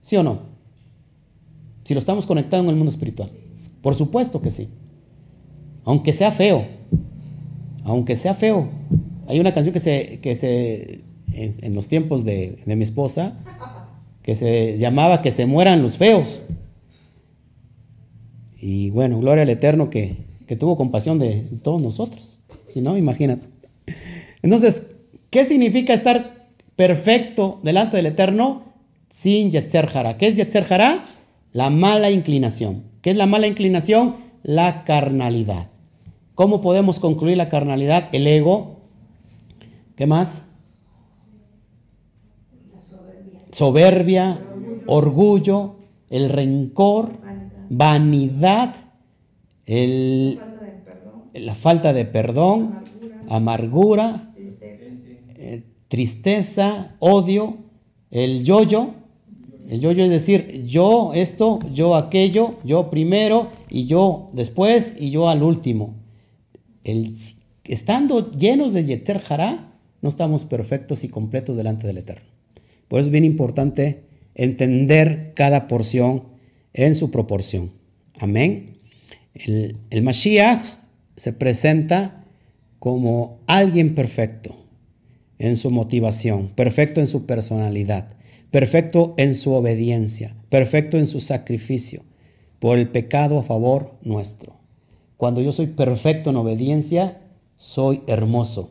¿Sí o no? si lo estamos conectando en el mundo espiritual? Por supuesto que sí. Aunque sea feo. Aunque sea feo. Hay una canción que se, que se en, los tiempos de, mi esposa, que se llamaba Que se mueran los feos. Y bueno, gloria al Eterno que, que tuvo compasión de todos nosotros. Si no, imagínate. Entonces, ¿qué significa estar perfecto delante del Eterno sin Yetzer Jara? ¿Qué es Yetzer Jara? La mala inclinación. ¿Qué es la mala inclinación? La carnalidad. ¿Cómo podemos concluir la carnalidad? El ego. ¿Qué más? Soberbia, orgullo, el rencor, vanidad, la falta de perdón, amargura, eh, tristeza, odio, el yoyo, el yo-yo es decir, yo esto, yo aquello, yo primero y yo después y yo al último. El, estando llenos de Yeter Hará, no estamos perfectos y completos delante del Eterno. Por eso es bien importante entender cada porción en su proporción. Amén. El, el Mashiach se presenta como alguien perfecto en su motivación, perfecto en su personalidad perfecto en su obediencia, perfecto en su sacrificio, por el pecado a favor nuestro. Cuando yo soy perfecto en obediencia, soy hermoso.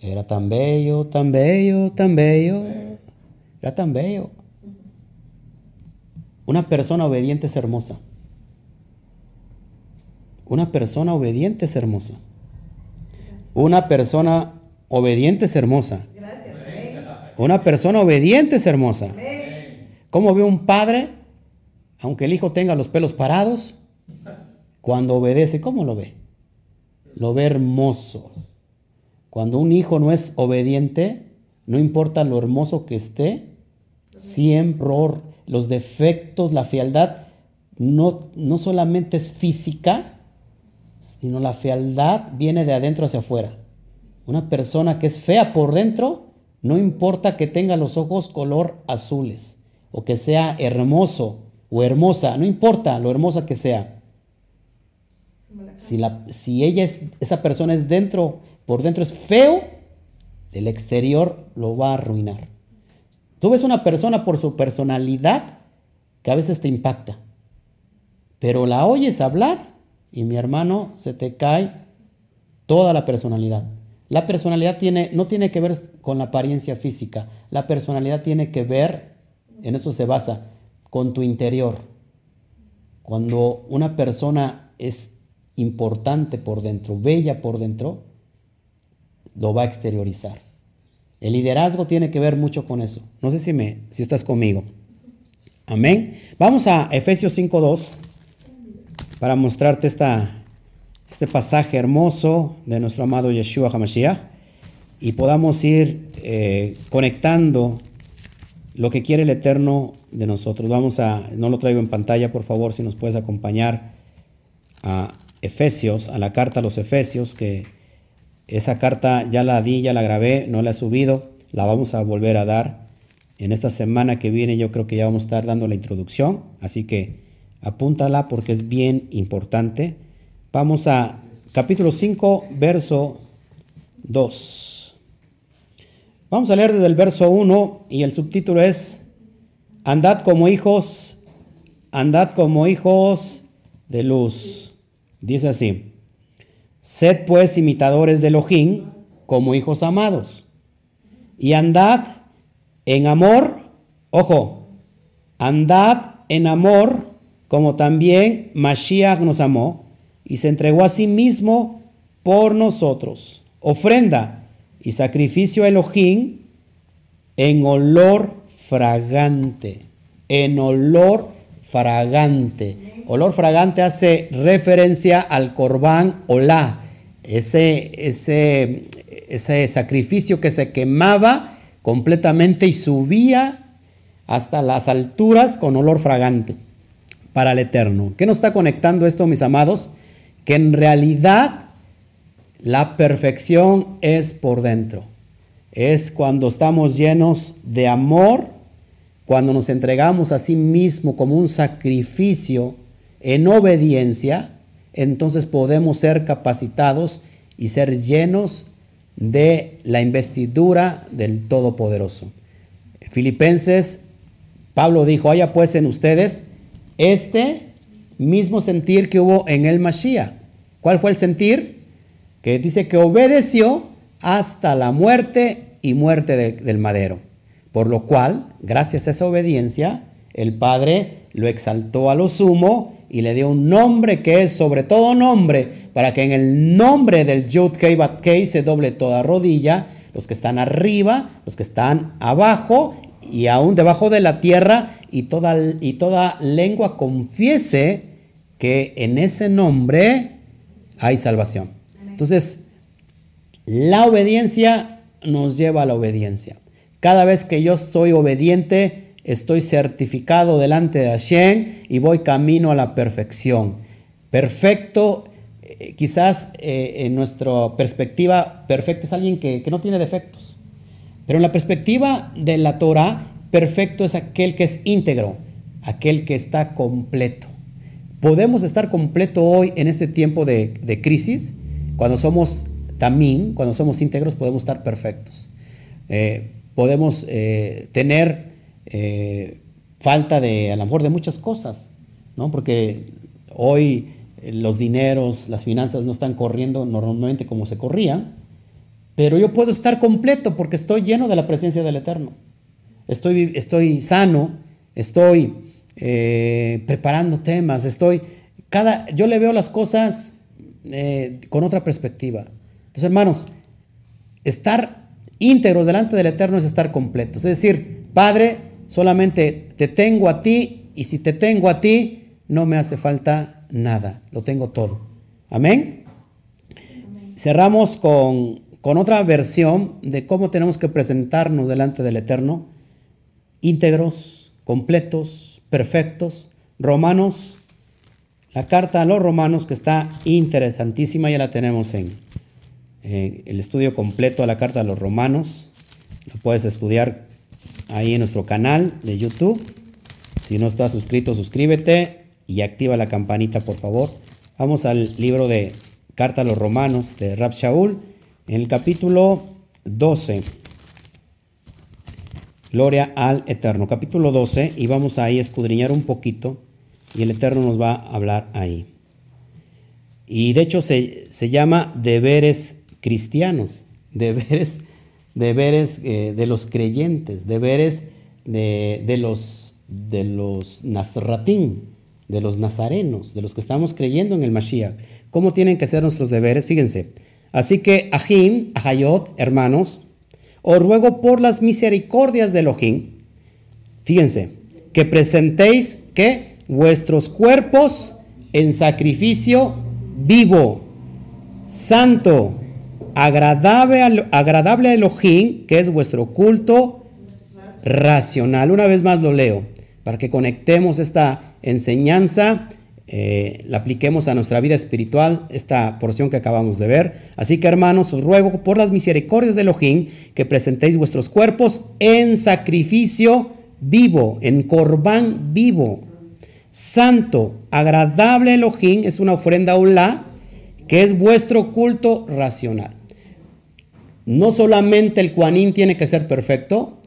Era tan bello, tan bello, tan bello. Era tan bello. Una persona obediente es hermosa. Una persona obediente es hermosa. Una persona obediente es hermosa. Una persona obediente es hermosa. ¿Cómo ve un padre, aunque el hijo tenga los pelos parados, cuando obedece, cómo lo ve? Lo ve hermoso. Cuando un hijo no es obediente, no importa lo hermoso que esté, siempre los defectos, la fealdad, no, no solamente es física, sino la fealdad viene de adentro hacia afuera. Una persona que es fea por dentro, no importa que tenga los ojos color azules o que sea hermoso o hermosa, no importa lo hermosa que sea. Si, la, si ella es, esa persona es dentro, por dentro es feo, el exterior lo va a arruinar. Tú ves una persona por su personalidad que a veces te impacta, pero la oyes hablar y mi hermano se te cae toda la personalidad. La personalidad tiene, no tiene que ver con la apariencia física, la personalidad tiene que ver, en eso se basa, con tu interior. Cuando una persona es importante por dentro, bella por dentro, lo va a exteriorizar. El liderazgo tiene que ver mucho con eso. No sé si, me, si estás conmigo. Amén. Vamos a Efesios 5.2 para mostrarte esta, este pasaje hermoso de nuestro amado Yeshua HaMashiach y podamos ir eh, conectando lo que quiere el Eterno de nosotros. Vamos a, no lo traigo en pantalla, por favor, si nos puedes acompañar a Efesios, a la carta a los Efesios, que esa carta ya la di, ya la grabé, no la he subido, la vamos a volver a dar. En esta semana que viene yo creo que ya vamos a estar dando la introducción, así que apúntala porque es bien importante. Vamos a capítulo 5, verso 2. Vamos a leer desde el verso 1 y el subtítulo es Andad como hijos, andad como hijos de luz. Dice así, sed pues imitadores de Elohim como hijos amados y andad en amor, ojo, andad en amor como también Mashiach nos amó y se entregó a sí mismo por nosotros, ofrenda y sacrificio a Elohim en olor fragante, en olor fragante. Olor fragante hace referencia al corbán olá, ese, ese, ese sacrificio que se quemaba completamente y subía hasta las alturas con olor fragante para el eterno. ¿Qué nos está conectando esto, mis amados? Que en realidad la perfección es por dentro. Es cuando estamos llenos de amor, cuando nos entregamos a sí mismo como un sacrificio en obediencia, entonces podemos ser capacitados y ser llenos de la investidura del Todopoderoso. Filipenses, Pablo dijo, haya pues en ustedes este mismo sentir que hubo en el Mashiach. ¿Cuál fue el sentir? Que dice que obedeció hasta la muerte y muerte del madero. Por lo cual, gracias a esa obediencia, el Padre lo exaltó a lo sumo y le dio un nombre que es sobre todo nombre, para que en el nombre del Yud Kei Bat Kei se doble toda rodilla, los que están arriba, los que están abajo y aún debajo de la tierra, y toda, y toda lengua confiese que en ese nombre hay salvación. Entonces, la obediencia nos lleva a la obediencia. Cada vez que yo soy obediente, estoy certificado delante de Hashem y voy camino a la perfección. Perfecto, eh, quizás eh, en nuestra perspectiva, perfecto es alguien que, que no tiene defectos. Pero en la perspectiva de la Torah, perfecto es aquel que es íntegro, aquel que está completo. Podemos estar completo hoy en este tiempo de, crisis, cuando somos también, cuando somos íntegros, podemos estar perfectos. Eh, podemos eh, tener eh, falta de, a lo mejor, de muchas cosas, ¿no? Porque hoy los dineros, las finanzas no están corriendo normalmente como se corrían, pero yo puedo estar completo porque estoy lleno de la presencia del Eterno. Estoy, estoy sano, estoy eh, preparando temas, estoy, cada, yo le veo las cosas eh, con otra perspectiva. Entonces, hermanos, estar íntegros delante del Eterno es estar completos. Es decir, Padre, solamente te tengo a ti y si te tengo a ti, no me hace falta nada, lo tengo todo. Amén. Cerramos con, con otra versión de cómo tenemos que presentarnos delante del Eterno, íntegros, completos, perfectos. Romanos, la carta a los romanos que está interesantísima, ya la tenemos en, el estudio completo de la carta a los romanos. Lo puedes estudiar ahí en nuestro canal de YouTube. Si no estás suscrito, suscríbete y activa la campanita, por favor. Vamos al libro de Carta a los Romanos de Rab Shaul, en el capítulo 12. Gloria al Eterno. Capítulo 12, y vamos ahí a escudriñar un poquito, y el Eterno nos va a hablar ahí. Y de hecho se, llama deberes cristianos, deberes, deberes eh, de los creyentes, deberes de, de los, de los nazratín, de los nazarenos, de los que estamos creyendo en el Mashiach. ¿Cómo tienen que ser nuestros deberes? Fíjense. Así que, Ahim, Ahayot, hermanos, os ruego por las misericordias de Elohim, fíjense, que presentéis que vuestros cuerpos en sacrificio vivo, santo, agradable, agradable a Elohim, que es vuestro culto racional. Una vez más lo leo, para que conectemos esta enseñanza, eh, la apliquemos a nuestra vida espiritual, esta porción que acabamos de ver. Así que hermanos, os ruego por las misericordias de Elohim que presentéis vuestros cuerpos en sacrificio vivo, en corbán vivo, santo, agradable Elohim, es una ofrenda ulá, que es vuestro culto racional. No solamente el cuanín tiene que ser perfecto,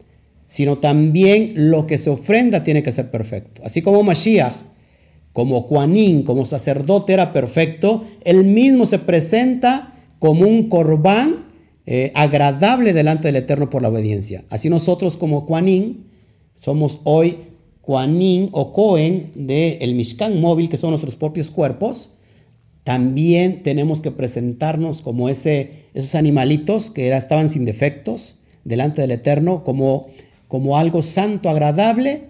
sino también lo que se ofrenda tiene que ser perfecto. Así como Mashiach, como Juanín, como sacerdote era perfecto, él mismo se presenta como un corbán eh, agradable delante del Eterno por la obediencia. Así nosotros como Juanín somos hoy Juanín o Cohen del Mishkan móvil, que son nuestros propios cuerpos. También tenemos que presentarnos como ese, esos animalitos que estaban sin defectos delante del Eterno, como como algo santo, agradable,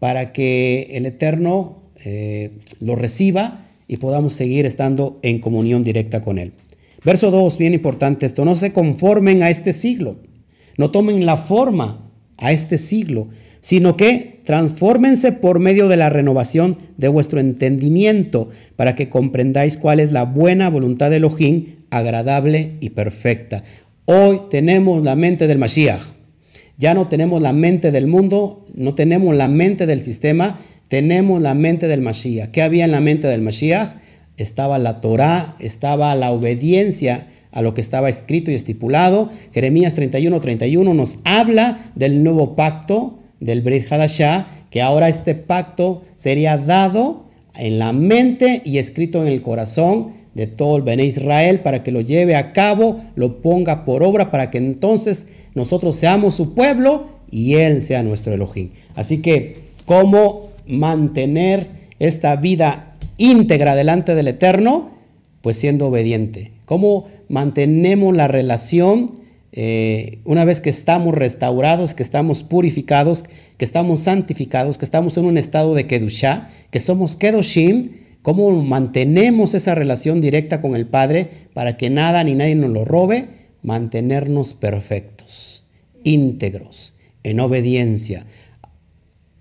para que el Eterno eh, lo reciba y podamos seguir estando en comunión directa con Él. Verso 2, bien importante esto, no se conformen a este siglo, no tomen la forma a este siglo, sino que transfórmense por medio de la renovación de vuestro entendimiento para que comprendáis cuál es la buena voluntad de Elohim, agradable y perfecta. Hoy tenemos la mente del Mashiach. Ya no tenemos la mente del mundo, no tenemos la mente del sistema, tenemos la mente del Mashiach. ¿Qué había en la mente del Mashiach? Estaba la Torah, estaba la obediencia a lo que estaba escrito y estipulado. Jeremías 31, 31 nos habla del nuevo pacto del Brit Hadashah, que ahora este pacto sería dado en la mente y escrito en el corazón de todo el Bene Israel para que lo lleve a cabo, lo ponga por obra para que entonces nosotros seamos su pueblo y Él sea nuestro Elohim. Así que, ¿cómo mantener esta vida íntegra delante del Eterno? Pues siendo obediente. ¿Cómo mantenemos la relación eh, una vez que estamos restaurados, que estamos purificados, que estamos santificados, que estamos en un estado de Kedushá, que somos Kedoshim? ¿Cómo mantenemos esa relación directa con el Padre para que nada ni nadie nos lo robe? Mantenernos perfectos, íntegros, en obediencia.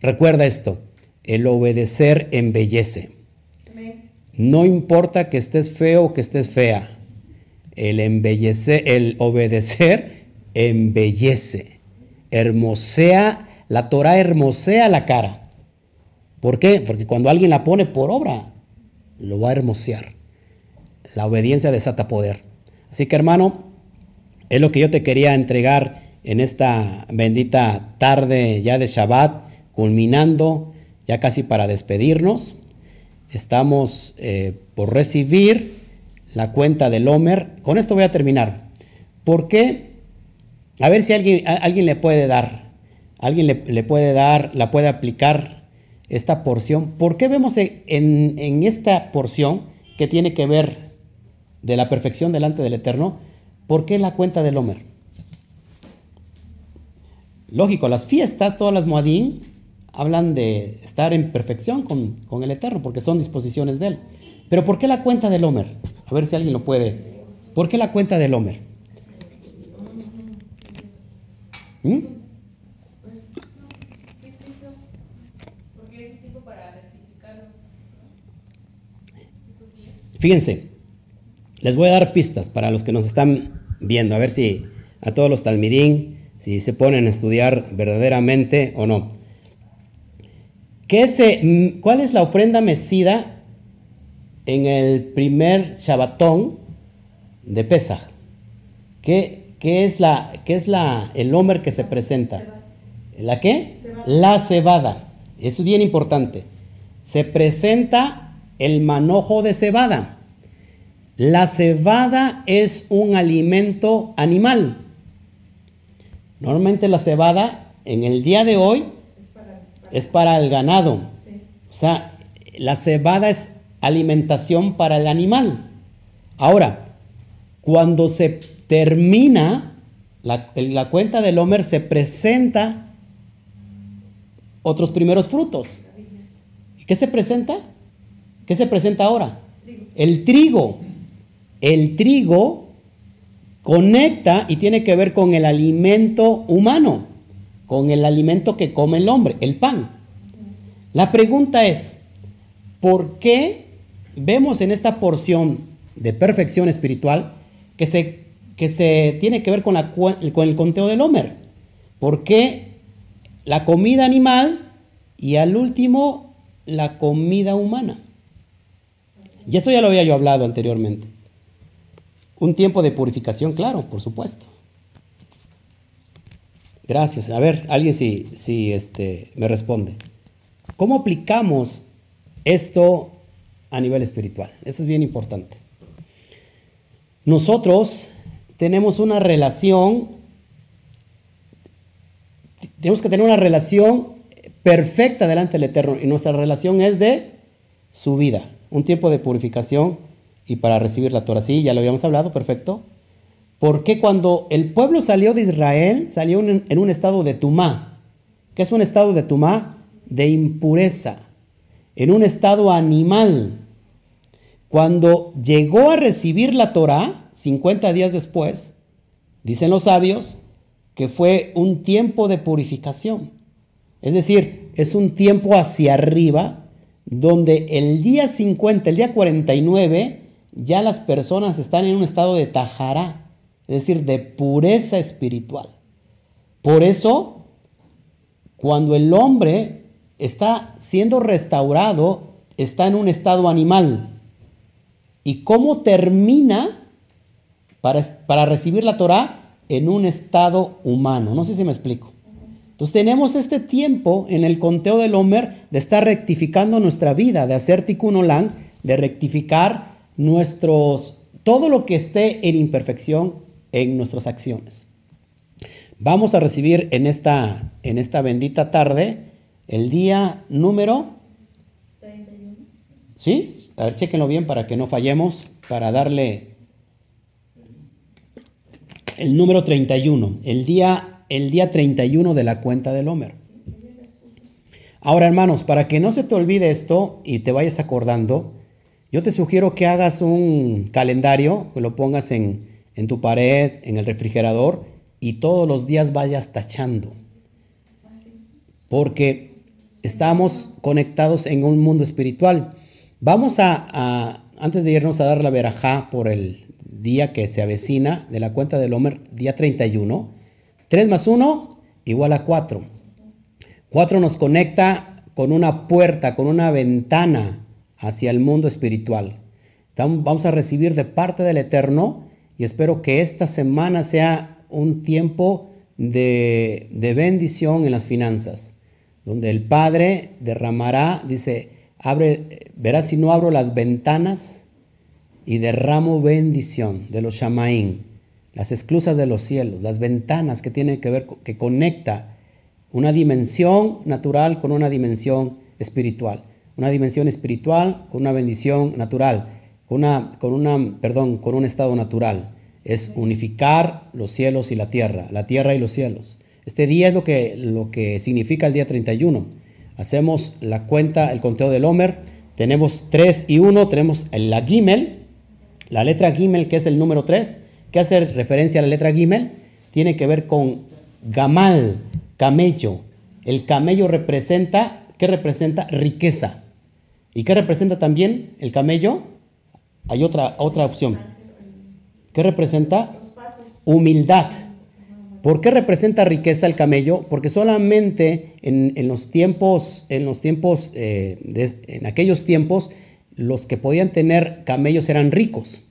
Recuerda esto, el obedecer embellece. No importa que estés feo o que estés fea. El, embellece, el obedecer embellece. Hermosea, la Torah hermosea la cara. ¿Por qué? Porque cuando alguien la pone por obra, lo va a hermosear. La obediencia desata poder. Así que hermano, es lo que yo te quería entregar en esta bendita tarde ya de Shabbat, culminando ya casi para despedirnos. Estamos eh, por recibir la cuenta del Homer. Con esto voy a terminar. ¿Por qué? A ver si alguien, alguien le puede dar. Alguien le, puede dar, la puede aplicar esta porción. ¿Por qué vemos en, en esta porción que tiene que ver de la perfección delante del Eterno? ¿Por qué la cuenta del Homer? Lógico, las fiestas, todas las Moadín, hablan de estar en perfección con, con, el Eterno, porque son disposiciones de Él. Pero ¿por qué la cuenta del Homer? A ver si alguien lo puede. ¿Por qué la cuenta del Homer? ¿Mm? Fíjense, les voy a dar pistas para los que nos están viendo, a ver si a todos los talmidín, si se ponen a estudiar verdaderamente o no. ¿Qué se, ¿Cuál es la ofrenda mecida en el primer Shabbatón de Pesach? ¿Qué, qué es, la, qué es la, el homer que se presenta? ¿La qué? La cebada. Eso es bien importante. Se presenta el manojo de cebada. La cebada es un alimento animal. Normalmente la cebada en el día de hoy es para el ganado. O sea, la cebada es alimentación para el animal. Ahora, cuando se termina la, la cuenta del Homer, se presenta otros primeros frutos. ¿Qué se presenta? ¿Qué se presenta ahora? El trigo el trigo conecta y tiene que ver con el alimento humano, con el alimento que come el hombre, el pan. La pregunta es, ¿por qué vemos en esta porción de perfección espiritual que se, que se tiene que ver con, con el conteo del Homer? ¿Por qué la comida animal y al último la comida humana? Y eso ya lo había yo hablado anteriormente. Un tiempo de purificación, claro, por supuesto. Gracias. A ver, alguien si, si este, me responde. ¿Cómo aplicamos esto a nivel espiritual? Eso es bien importante. Nosotros tenemos una relación, tenemos que tener una relación perfecta delante del Eterno y nuestra relación es de su vida, un tiempo de purificación y para recibir la Torah. Sí, ya lo habíamos hablado, perfecto. Porque cuando el pueblo salió de Israel, salió en un estado de tumá. ¿Qué es un estado de tumá? De impureza, en un estado animal. Cuando llegó a recibir la Torah, 50 días después, dicen los sabios, que fue un tiempo de purificación. Es decir, es un tiempo hacia arriba, donde el día 50, el día 49, ya las personas están en un estado de tajara, es decir, de pureza espiritual. Por eso, cuando el hombre está siendo restaurado, está en un estado animal. ¿Y cómo termina para, para recibir la Torah? En un estado humano. No sé si me explico. Entonces tenemos este tiempo en el conteo del Homer de estar rectificando nuestra vida, de hacer tikkun olam, de rectificar nuestros, todo lo que esté en imperfección en nuestras acciones. Vamos a recibir en esta, en esta bendita tarde el día número 31. ¿Sí? A ver, chequenlo bien para que no fallemos, para darle el número 31, el día, el día 31 de la cuenta del Homer. Ahora, hermanos, para que no se te olvide esto y te vayas acordando, yo te sugiero que hagas un calendario, que lo pongas en, tu pared, en el refrigerador y todos los días vayas tachando. Porque estamos conectados en un mundo espiritual. Vamos a, antes de irnos a dar la verajá por el día que se avecina de la cuenta del Homer, día 31, 3 más 1 igual a 4. 4 nos conecta con una puerta, con una ventana hacia el mundo espiritual. Vamos a recibir de parte del Eterno y espero que esta semana sea un tiempo de, bendición en las finanzas, donde el Padre derramará, dice, verás si no abro las ventanas y derramo bendición de los Shamaín, las esclusas de los cielos, las ventanas que tienen que ver, que conecta una dimensión natural con una dimensión espiritual. Una dimensión espiritual con una bendición natural, con una, con una, perdón, con un estado natural. Es unificar los cielos y la tierra, la tierra y los cielos. Este día es lo que, lo que significa el día 31. Hacemos la cuenta, el conteo del Homer. Tenemos 3 y 1, tenemos la Gimel, la letra Gimel que es el número 3. ¿Qué hace referencia a la letra Gimel? Tiene que ver con Gamal, camello. El camello representa, ¿qué representa? Riqueza. ¿Y qué representa también el camello? Hay otra, otra opción. ¿Qué representa? Humildad. ¿Por qué representa riqueza el camello? Porque solamente en, los tiempos, en los tiempos, eh, en aquellos tiempos, los que podían tener camellos eran ricos.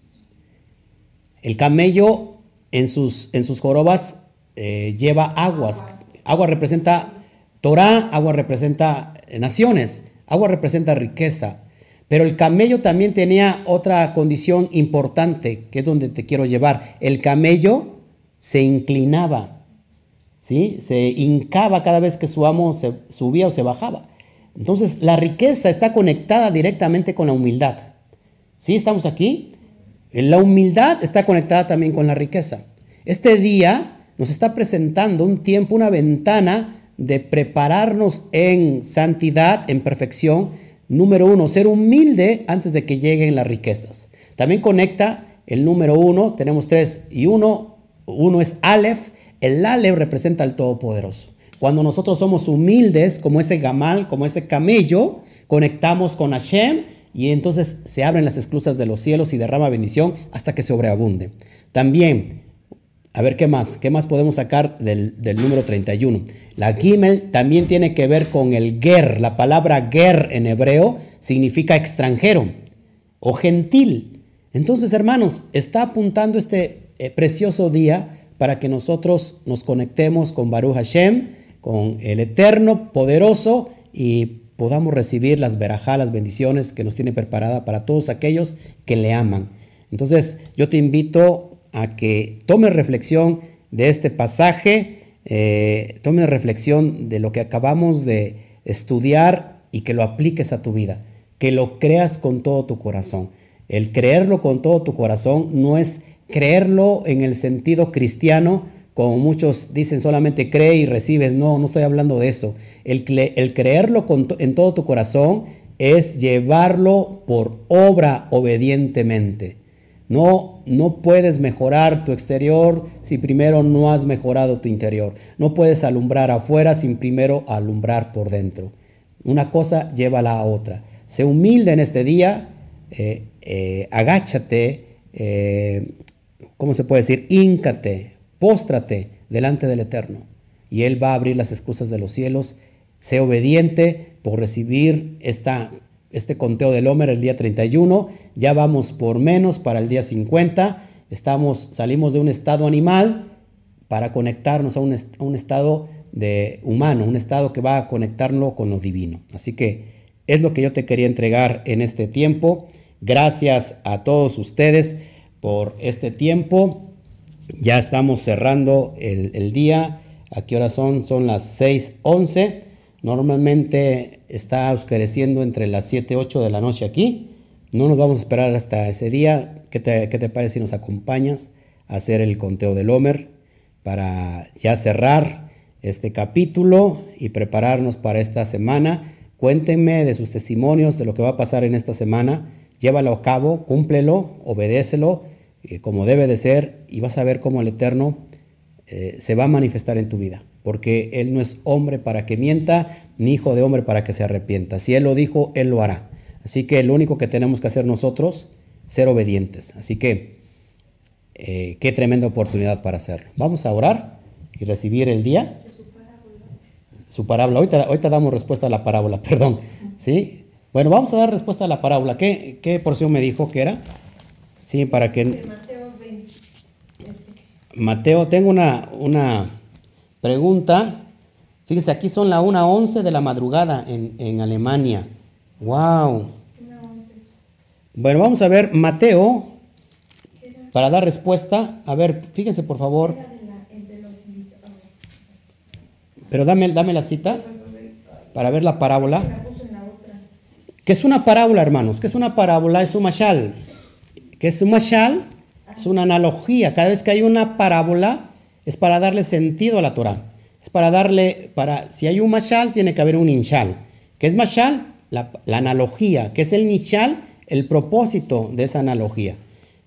El camello en sus, en sus jorobas eh, lleva aguas. Agua representa Torah, agua representa naciones, agua representa riqueza. Pero el camello también tenía otra condición importante, que es donde te quiero llevar. El camello se inclinaba, ¿sí? se hincaba cada vez que su amo se subía o se bajaba. Entonces, la riqueza está conectada directamente con la humildad. ¿Sí? ¿Estamos aquí? La humildad está conectada también con la riqueza. Este día nos está presentando un tiempo, una ventana de prepararnos en santidad, en perfección. Número uno, ser humilde antes de que lleguen las riquezas. También conecta el número uno, tenemos tres y uno, uno es Aleph, el Aleph representa al Todopoderoso. Cuando nosotros somos humildes, como ese gamal, como ese camello, conectamos con Hashem y entonces se abren las esclusas de los cielos y derrama bendición hasta que sobreabunde. También, a ver qué más, qué más podemos sacar del, del número 31. La Gimel también tiene que ver con el ger. La palabra ger en hebreo significa extranjero o gentil. Entonces, hermanos, está apuntando este eh, precioso día para que nosotros nos conectemos con Baruch Hashem, con el Eterno, poderoso, y podamos recibir las verajá, las bendiciones que nos tiene preparada para todos aquellos que le aman. Entonces, yo te invito a que tomes reflexión de este pasaje, eh, tomes reflexión de lo que acabamos de estudiar y que lo apliques a tu vida, que lo creas con todo tu corazón. El creerlo con todo tu corazón no es creerlo en el sentido cristiano, como muchos dicen solamente cree y recibes. No, no estoy hablando de eso. El creerlo en todo tu corazón es llevarlo por obra obedientemente. No, no puedes mejorar tu exterior si primero no has mejorado tu interior. No puedes alumbrar afuera sin primero alumbrar por dentro. Una cosa lleva a la otra. Sé humilde en este día, eh, eh, agáchate, eh, ¿cómo se puede decir? Íncate, póstrate delante del Eterno. Y Él va a abrir las excusas de los cielos. Sé obediente por recibir esta, este conteo del Homer el día 31. Ya vamos por menos para el día 50. Estamos, salimos de un estado animal para conectarnos a un, a un estado de humano, un estado que va a conectarlo con lo divino. Así que es lo que yo te quería entregar en este tiempo. Gracias a todos ustedes por este tiempo. Ya estamos cerrando el, día. ¿A qué hora son? Son las 6.11. Normalmente está oscureciendo entre las 7 y 8 de la noche aquí. No nos vamos a esperar hasta ese día. ¿Qué te, qué te parece si nos acompañas a hacer el conteo del Homer para ya cerrar este capítulo y prepararnos para esta semana? Cuéntenme de sus testimonios, de lo que va a pasar en esta semana. Llévalo a cabo, cúmplelo, obedécelo eh, como debe de ser y vas a ver cómo el Eterno eh, se va a manifestar en tu vida. Porque Él no es hombre para que mienta, ni hijo de hombre para que se arrepienta. Si Él lo dijo, Él lo hará. Así que lo único que tenemos que hacer nosotros, ser obedientes. Así que eh, qué tremenda oportunidad para hacerlo. Vamos a orar y recibir el día. Su parábola. Ahorita, ahorita damos respuesta a la parábola, perdón. ¿Sí? Bueno, vamos a dar respuesta a la parábola. ¿Qué, qué porción me dijo que era? Sí, para que... Mateo 20. Mateo, tengo una, una pregunta. Fíjese, aquí son la 1.11 de la madrugada en, en Alemania. ¡Wow! Bueno, vamos a ver Mateo para dar respuesta. A ver, fíjense por favor. Pero dame, dame la cita para ver la parábola. ¿Qué es una parábola, hermanos? ¿Qué es una parábola? Es un mashal. ¿Qué es un mashal? Es una analogía. Cada vez que hay una parábola es para darle sentido a la Torah. Es para darle, para, si hay un mashal, tiene que haber un inshal. ¿Qué es mashal? La, la analogía. ¿Qué es el nishal? El propósito de esa analogía.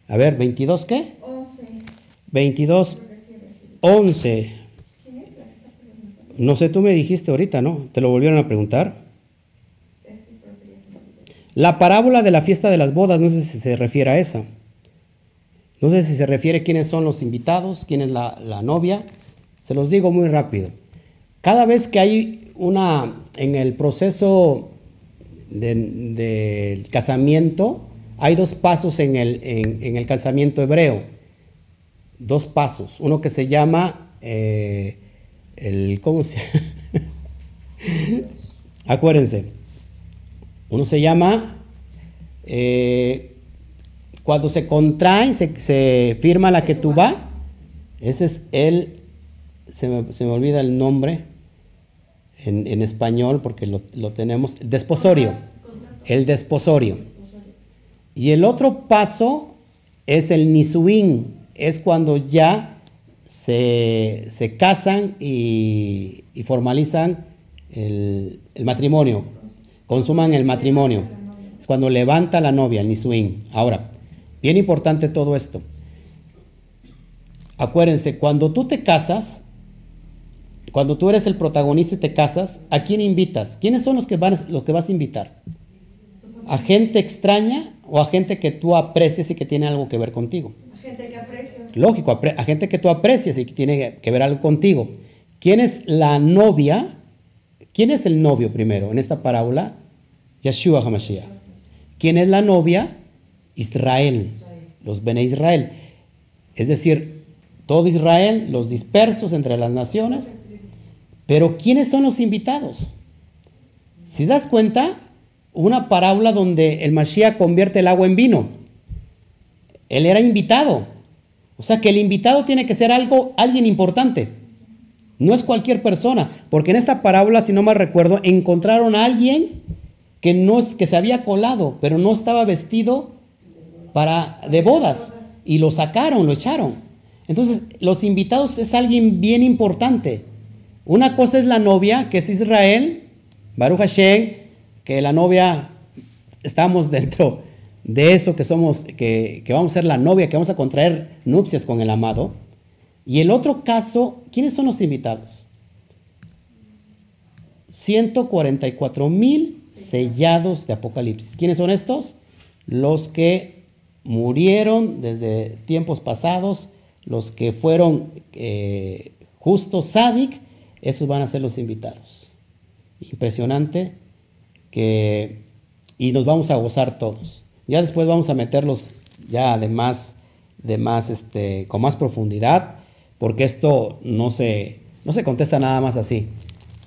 A ver, ¿22 qué? 11. 22, Creo que sí, recibe. 11. ¿Quién es la que está preguntando? No sé, tú me dijiste ahorita, ¿no? ¿Te lo volvieron a preguntar? La parábola de la fiesta de las bodas, no sé si se refiere a esa. No sé si se refiere quiénes son los invitados, quién es la, novia. Se los digo muy rápido. Cada vez que hay una, en el proceso de- del casamiento, hay dos pasos en el, en el casamiento hebreo. Dos pasos. Uno que se llama, eh, el, ¿cómo se Acuérdense, uno se llama, eh, cuando se contrae, se, firma la que tú va. Ese es el, se me, olvida el nombre en, en español porque lo, lo tenemos, desposorio. El desposorio. Y el otro paso es el nisuín, es cuando ya se, se casan y, y formalizan el, el matrimonio, consuman el matrimonio. Es cuando levanta la novia, el nisuín. Ahora, bien importante todo esto. Acuérdense, cuando tú te casas, cuando tú eres el protagonista y te casas, ¿a quién invitas? ¿Quiénes son los que, van, los que vas a invitar? ¿A gente extraña o a gente que tú aprecias y que tiene algo que ver contigo? La gente que aprecio. Lógico, a gente que tú aprecias y que tiene que ver algo contigo. ¿Quién es la novia? ¿Quién es el novio primero en esta parábola? Yeshua HaMashiach. ¿Quién es la novia? Israel, los Bene Israel. Es decir, todo Israel, los dispersos entre las naciones. Pero ¿quiénes son los invitados? Si das cuenta, una parábola donde el Mashiach convierte el agua en vino. Él era invitado. O sea que el invitado tiene que ser algo, alguien importante. No es cualquier persona. Porque en esta parábola, si no mal recuerdo, encontraron a alguien que, no, que se había colado, pero no estaba vestido para, de bodas. Y lo sacaron, lo echaron. Entonces, los invitados es alguien bien importante. Una cosa es la novia, que es Israel, Baruch Hashem, que la novia, estamos dentro de eso que somos, que, que vamos a ser la novia, que vamos a contraer nupcias con el amado. Y el otro caso, ¿quiénes son los invitados? 144 mil sellados de Apocalipsis. ¿Quiénes son estos? Los que murieron desde tiempos pasados, los que fueron eh, justos, sádic, esos van a ser los invitados. Impresionante que y nos vamos a gozar todos. Ya después vamos a meterlos ya de más, de más, este, con más profundidad, porque esto no se, no se contesta nada más así.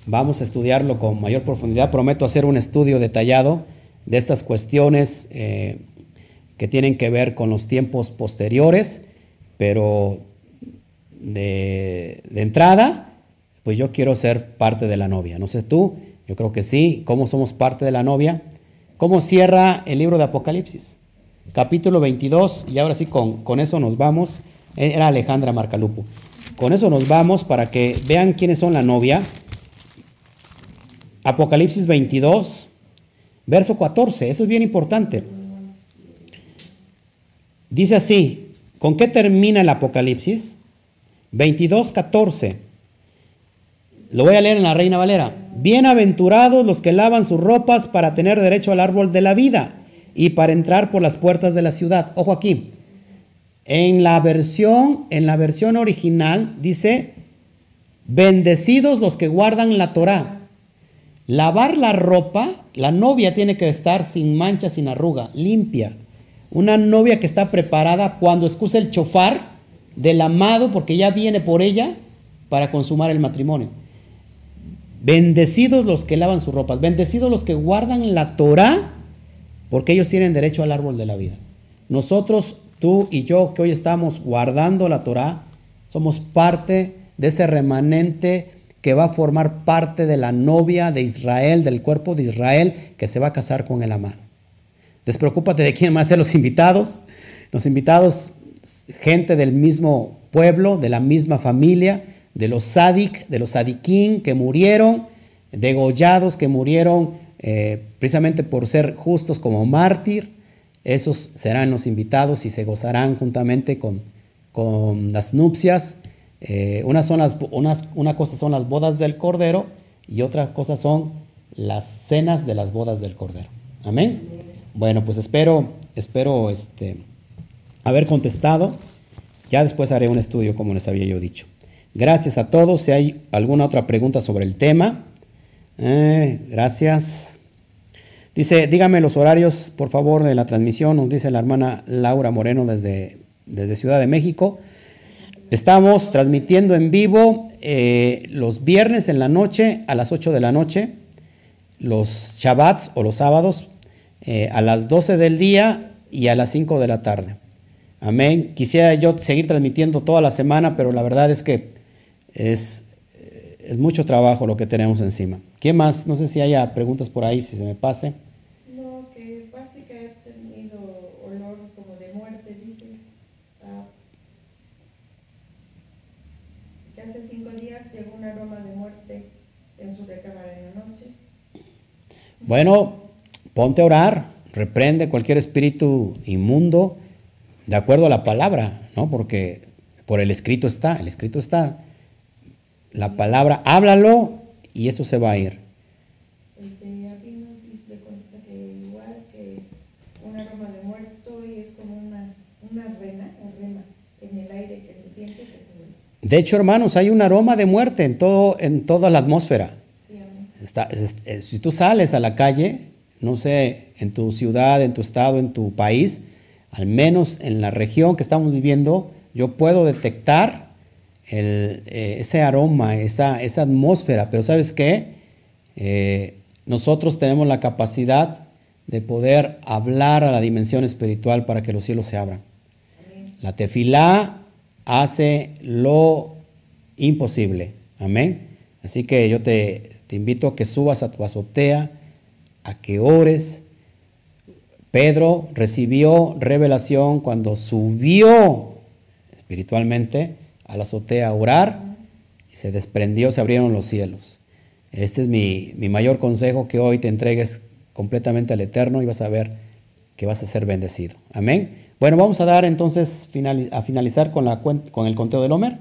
Vamos a estudiarlo con mayor profundidad. Prometo hacer un estudio detallado de estas cuestiones eh, que tienen que ver con los tiempos posteriores, pero de, entrada, pues yo quiero ser parte de la novia. No sé tú, yo creo que sí. ¿Cómo somos parte de la novia? ¿Cómo cierra el libro de Apocalipsis? Capítulo 22, y ahora sí, con, con eso nos vamos. Era Alejandra Marcalupo. Con eso nos vamos para que vean quiénes son la novia. Apocalipsis 22, verso 14, eso es bien importante. Dice así, ¿con qué termina el Apocalipsis? 22, 14. Lo voy a leer en la Reina Valera. Bienaventurados los que lavan sus ropas para tener derecho al árbol de la vida y para entrar por las puertas de la ciudad. Ojo aquí. En la versión, en la versión original dice, bendecidos los que guardan la Torá. Lavar la ropa, la novia tiene que estar sin mancha, sin arruga, limpia. Una novia que está preparada cuando escucha el chofar del amado, porque ya viene por ella para consumar el matrimonio. Bendecidos los que lavan sus ropas, bendecidos los que guardan la Torah, porque ellos tienen derecho al árbol de la vida. Nosotros, tú y yo, que hoy estamos guardando la Torah, somos parte de ese remanente que va a formar parte de la novia de Israel, del cuerpo de Israel, que se va a casar con el amado. Despreocúpate de quién van a ser los invitados. Los invitados, gente del mismo pueblo, de la misma familia, de los sadik, de los sadiquín que murieron, degollados que murieron eh, precisamente por ser justos como mártir. Esos serán los invitados y se gozarán juntamente con, con las nupcias. Eh, una, son las, una cosa son las bodas del Cordero y otras cosas son las cenas de las bodas del Cordero. Amén. Bueno, pues espero, espero este, haber contestado. Ya después haré un estudio como les había yo dicho. Gracias a todos. Si hay alguna otra pregunta sobre el tema. Eh, gracias. Dice, dígame los horarios, por favor, de la transmisión. Nos dice la hermana Laura Moreno desde, desde Ciudad de México. Estamos transmitiendo en vivo eh, los viernes en la noche a las 8 de la noche, los Shabbats o los sábados eh, a las 12 del día y a las 5 de la tarde. Amén. Quisiera yo seguir transmitiendo toda la semana, pero la verdad es que es, es mucho trabajo lo que tenemos encima. ¿Qué más? No sé si haya preguntas por ahí, si se me pase. No, que básicamente que ha tenido olor como de muerte, dice. Ah, que hace cinco días llegó un aroma de muerte en su recámara en la noche. Bueno, ponte a orar, reprende cualquier espíritu inmundo de acuerdo a la palabra, ¿no? Porque por el escrito está, el escrito está. La palabra, háblalo y eso se va a ir. Este, aquí nos dice contesta que igual que un aroma de muerto y es como una, una rena, una rema en el aire que se siente que se De hecho, hermanos, hay un aroma de muerte en, todo, en toda la atmósfera. sí, amén. Está- es- es- si tú sales a la calle, no sé, en tu ciudad, en tu estado, en tu país, al menos en la región que estamos viviendo, yo puedo detectar el, eh, ese aroma, esa, esa atmósfera. Pero ¿sabes qué? Eh, nosotros tenemos la capacidad de poder hablar a la dimensión espiritual para que los cielos se abran. La tefilá hace lo imposible. Amén. Así que yo te, te invito a que subas a tu azotea, a que ores. Pedro recibió revelación cuando subió espiritualmente a la azotea a orar y se desprendió, se abrieron los cielos. Este es mi, mi mayor consejo, que hoy te entregues completamente al Eterno y vas a ver que vas a ser bendecido. Amén. Bueno, vamos a dar entonces a finalizar con, la, con el conteo del Homer.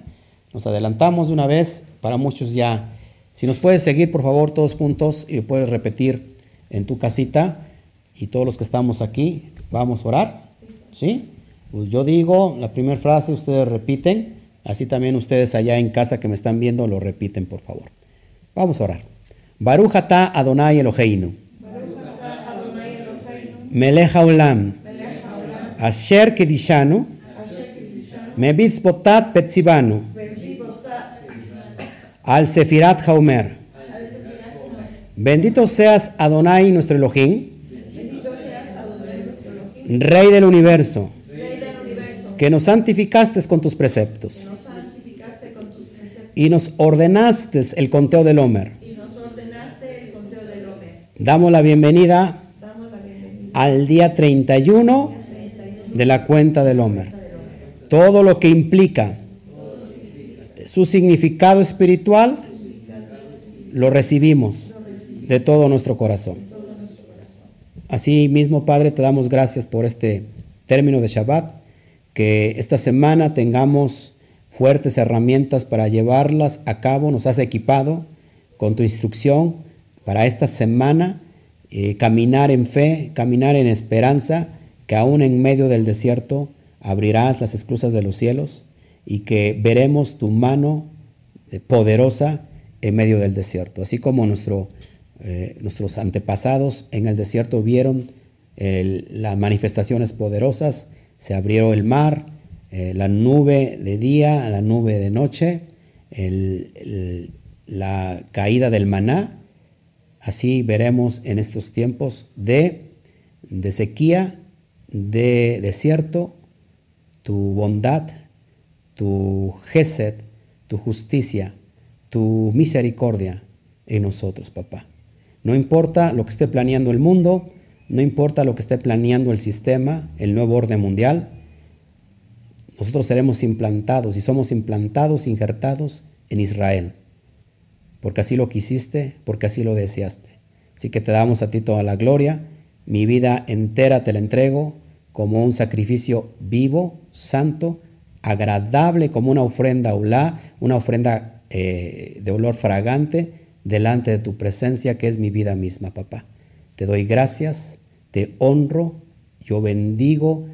Nos adelantamos de una vez, para muchos ya. Si nos puedes seguir, por favor, todos juntos y puedes repetir en tu casita y todos los que estamos aquí, vamos a orar. ¿Sí? Pues yo digo la primera frase, ustedes repiten. Así también ustedes allá en casa que me están viendo lo repiten, por favor. Vamos a orar. Baruch atah Adonai Eloheinu. Melech haolam. Asher kedishanu. Mebitzbotat petzivanu. Al sefirat haomer. Bendito seas Adonai nuestro Elohim. Rey del universo. Que nos santificaste con tus preceptos. santificaste con tus preceptos Y nos ordenaste el conteo del Homer. y nos ordenaste el conteo del hombre. Damos la bienvenida Damos la bienvenida al día 31 de la cuenta del Homer. Todo lo que implica su significado espiritual lo recibimos de todo nuestro corazón. Así mismo, Padre, te damos gracias por este término de Shabbat, que esta semana tengamos fuertes herramientas para llevarlas a cabo, nos has equipado con tu instrucción para esta semana, eh, caminar en fe, caminar en esperanza, que aún en medio del desierto abrirás las esclusas de los cielos y que veremos tu mano eh, poderosa en medio del desierto, así como nuestro, eh, nuestros antepasados en el desierto vieron el- las manifestaciones poderosas, se abrió el mar, eh, la nube de día, la nube de noche, el- la caída del maná, así veremos en estos tiempos de, de sequía, de desierto, tu bondad, tu gesed, tu justicia, tu misericordia en nosotros, papá. No importa lo que esté planeando el mundo, no importa lo que esté planeando el sistema, el nuevo orden mundial, nosotros seremos implantados y somos implantados, injertados en Israel, porque así lo quisiste, porque así lo deseaste. Así que te damos a ti toda la gloria, mi vida entera te la entrego como un sacrificio vivo, santo, agradable, como una ofrenda ulá, una ofrenda eh, de olor fragante delante de tu presencia, que es mi vida misma, papá. Te doy gracias, te honro, yo bendigo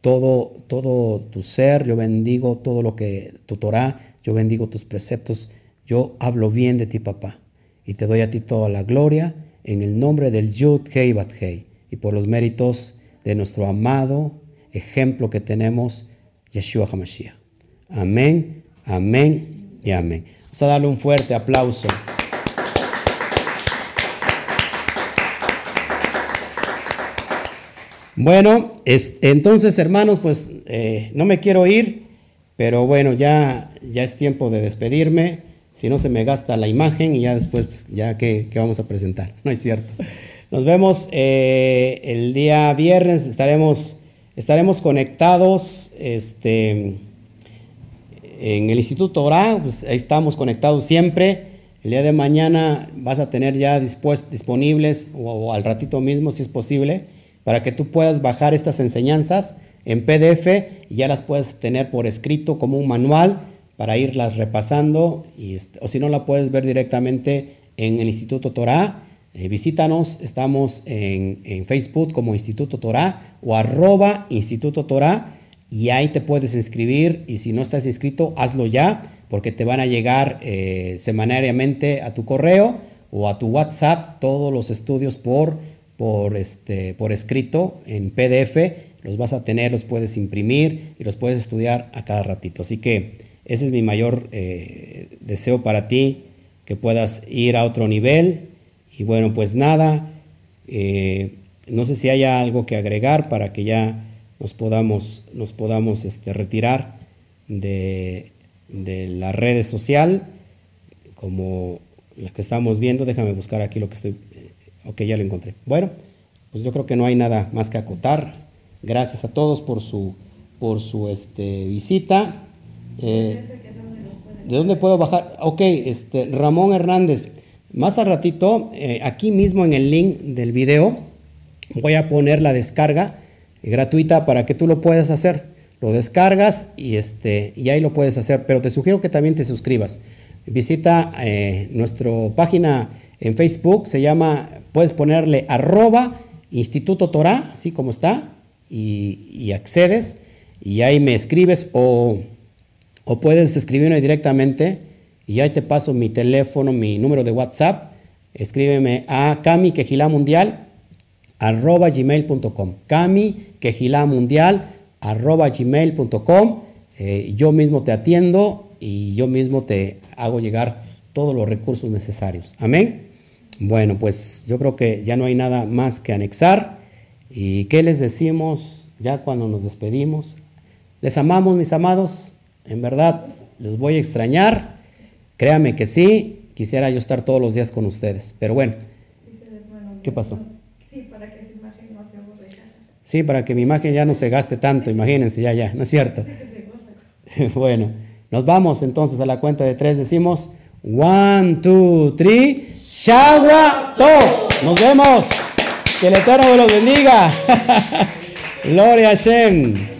todo, todo tu ser, yo bendigo todo lo que tu Torah, yo bendigo tus preceptos, yo hablo bien de ti, papá, y te doy a ti toda la gloria en el nombre del Yud Hei Bat Hei y por los méritos de nuestro amado ejemplo que tenemos, Yeshua HaMashiach. Amén, amén y amén. Vamos a darle un fuerte aplauso. Bueno, entonces hermanos, pues eh, no me quiero ir, pero bueno, ya, ya es tiempo de despedirme. Si no se me gasta la imagen y ya después, pues, ya que, vamos a presentar, no es cierto. Nos vemos eh, el día viernes, estaremos, estaremos conectados este, en el Instituto Torah, pues ahí estamos conectados siempre. El día de mañana vas a tener ya disponibles, o al ratito mismo si es posible, para que tú puedas bajar estas enseñanzas en PDF y ya las puedes tener por escrito como un manual para irlas repasando y, o si no la puedes ver directamente en el Instituto Torah. Eh, visítanos, estamos en, Facebook como Instituto Torah o arroba Instituto Torah y ahí te puedes inscribir y si no estás inscrito, hazlo ya porque te van a llegar eh, semanariamente a tu correo o a tu WhatsApp todos los estudios por por, este, por escrito en PDF, los vas a tener, los puedes imprimir y los puedes estudiar a cada ratito. Así que ese es mi mayor eh, deseo para ti, que puedas ir a otro nivel. Y bueno, pues nada, eh, no sé si haya algo que agregar para que ya nos podamos, nos podamos este, retirar de, de la red social, como la que estamos viendo. Déjame buscar aquí lo que estoy Ok, ya lo encontré. Bueno, pues yo creo que no hay nada más que acotar. Gracias a todos por su, por su este, visita. Eh, ¿De dónde puedo bajar? Ok, este, Ramón Hernández. Más al ratito, eh, aquí mismo en el link del video, voy a poner la descarga gratuita para que tú lo puedas hacer. Lo descargas y, este, y ahí lo puedes hacer, pero te sugiero que también te suscribas. Visita eh, nuestra página en Facebook, se llama puedes ponerle arroba Instituto Torah, así como está, y, accedes, y ahí me escribes o, o puedes escribirme directamente, y ahí te paso mi teléfono, mi número de WhatsApp, escríbeme a Cami Mundial arroba gmail.com Mundial arroba eh, yo mismo te atiendo y yo mismo te hago llegar todos los recursos necesarios. Amén. Bueno, pues yo creo que ya no hay nada más que anexar. ¿Y qué les decimos ya cuando nos despedimos? Les amamos, mis amados. En verdad, les voy a extrañar. Créame que sí. Quisiera yo estar todos los días con ustedes. Pero bueno, ¿qué pasó? Sí, para que su imagen no se aburra. Sí, para que mi imagen ya no se gaste tanto. Imagínense, ya, ya, ¿no es cierto? bueno, nos vamos entonces a la cuenta de tres. Decimos, one, two, three. To. Nos vemos. Que el Eterno los bendiga. Gloria a Shem.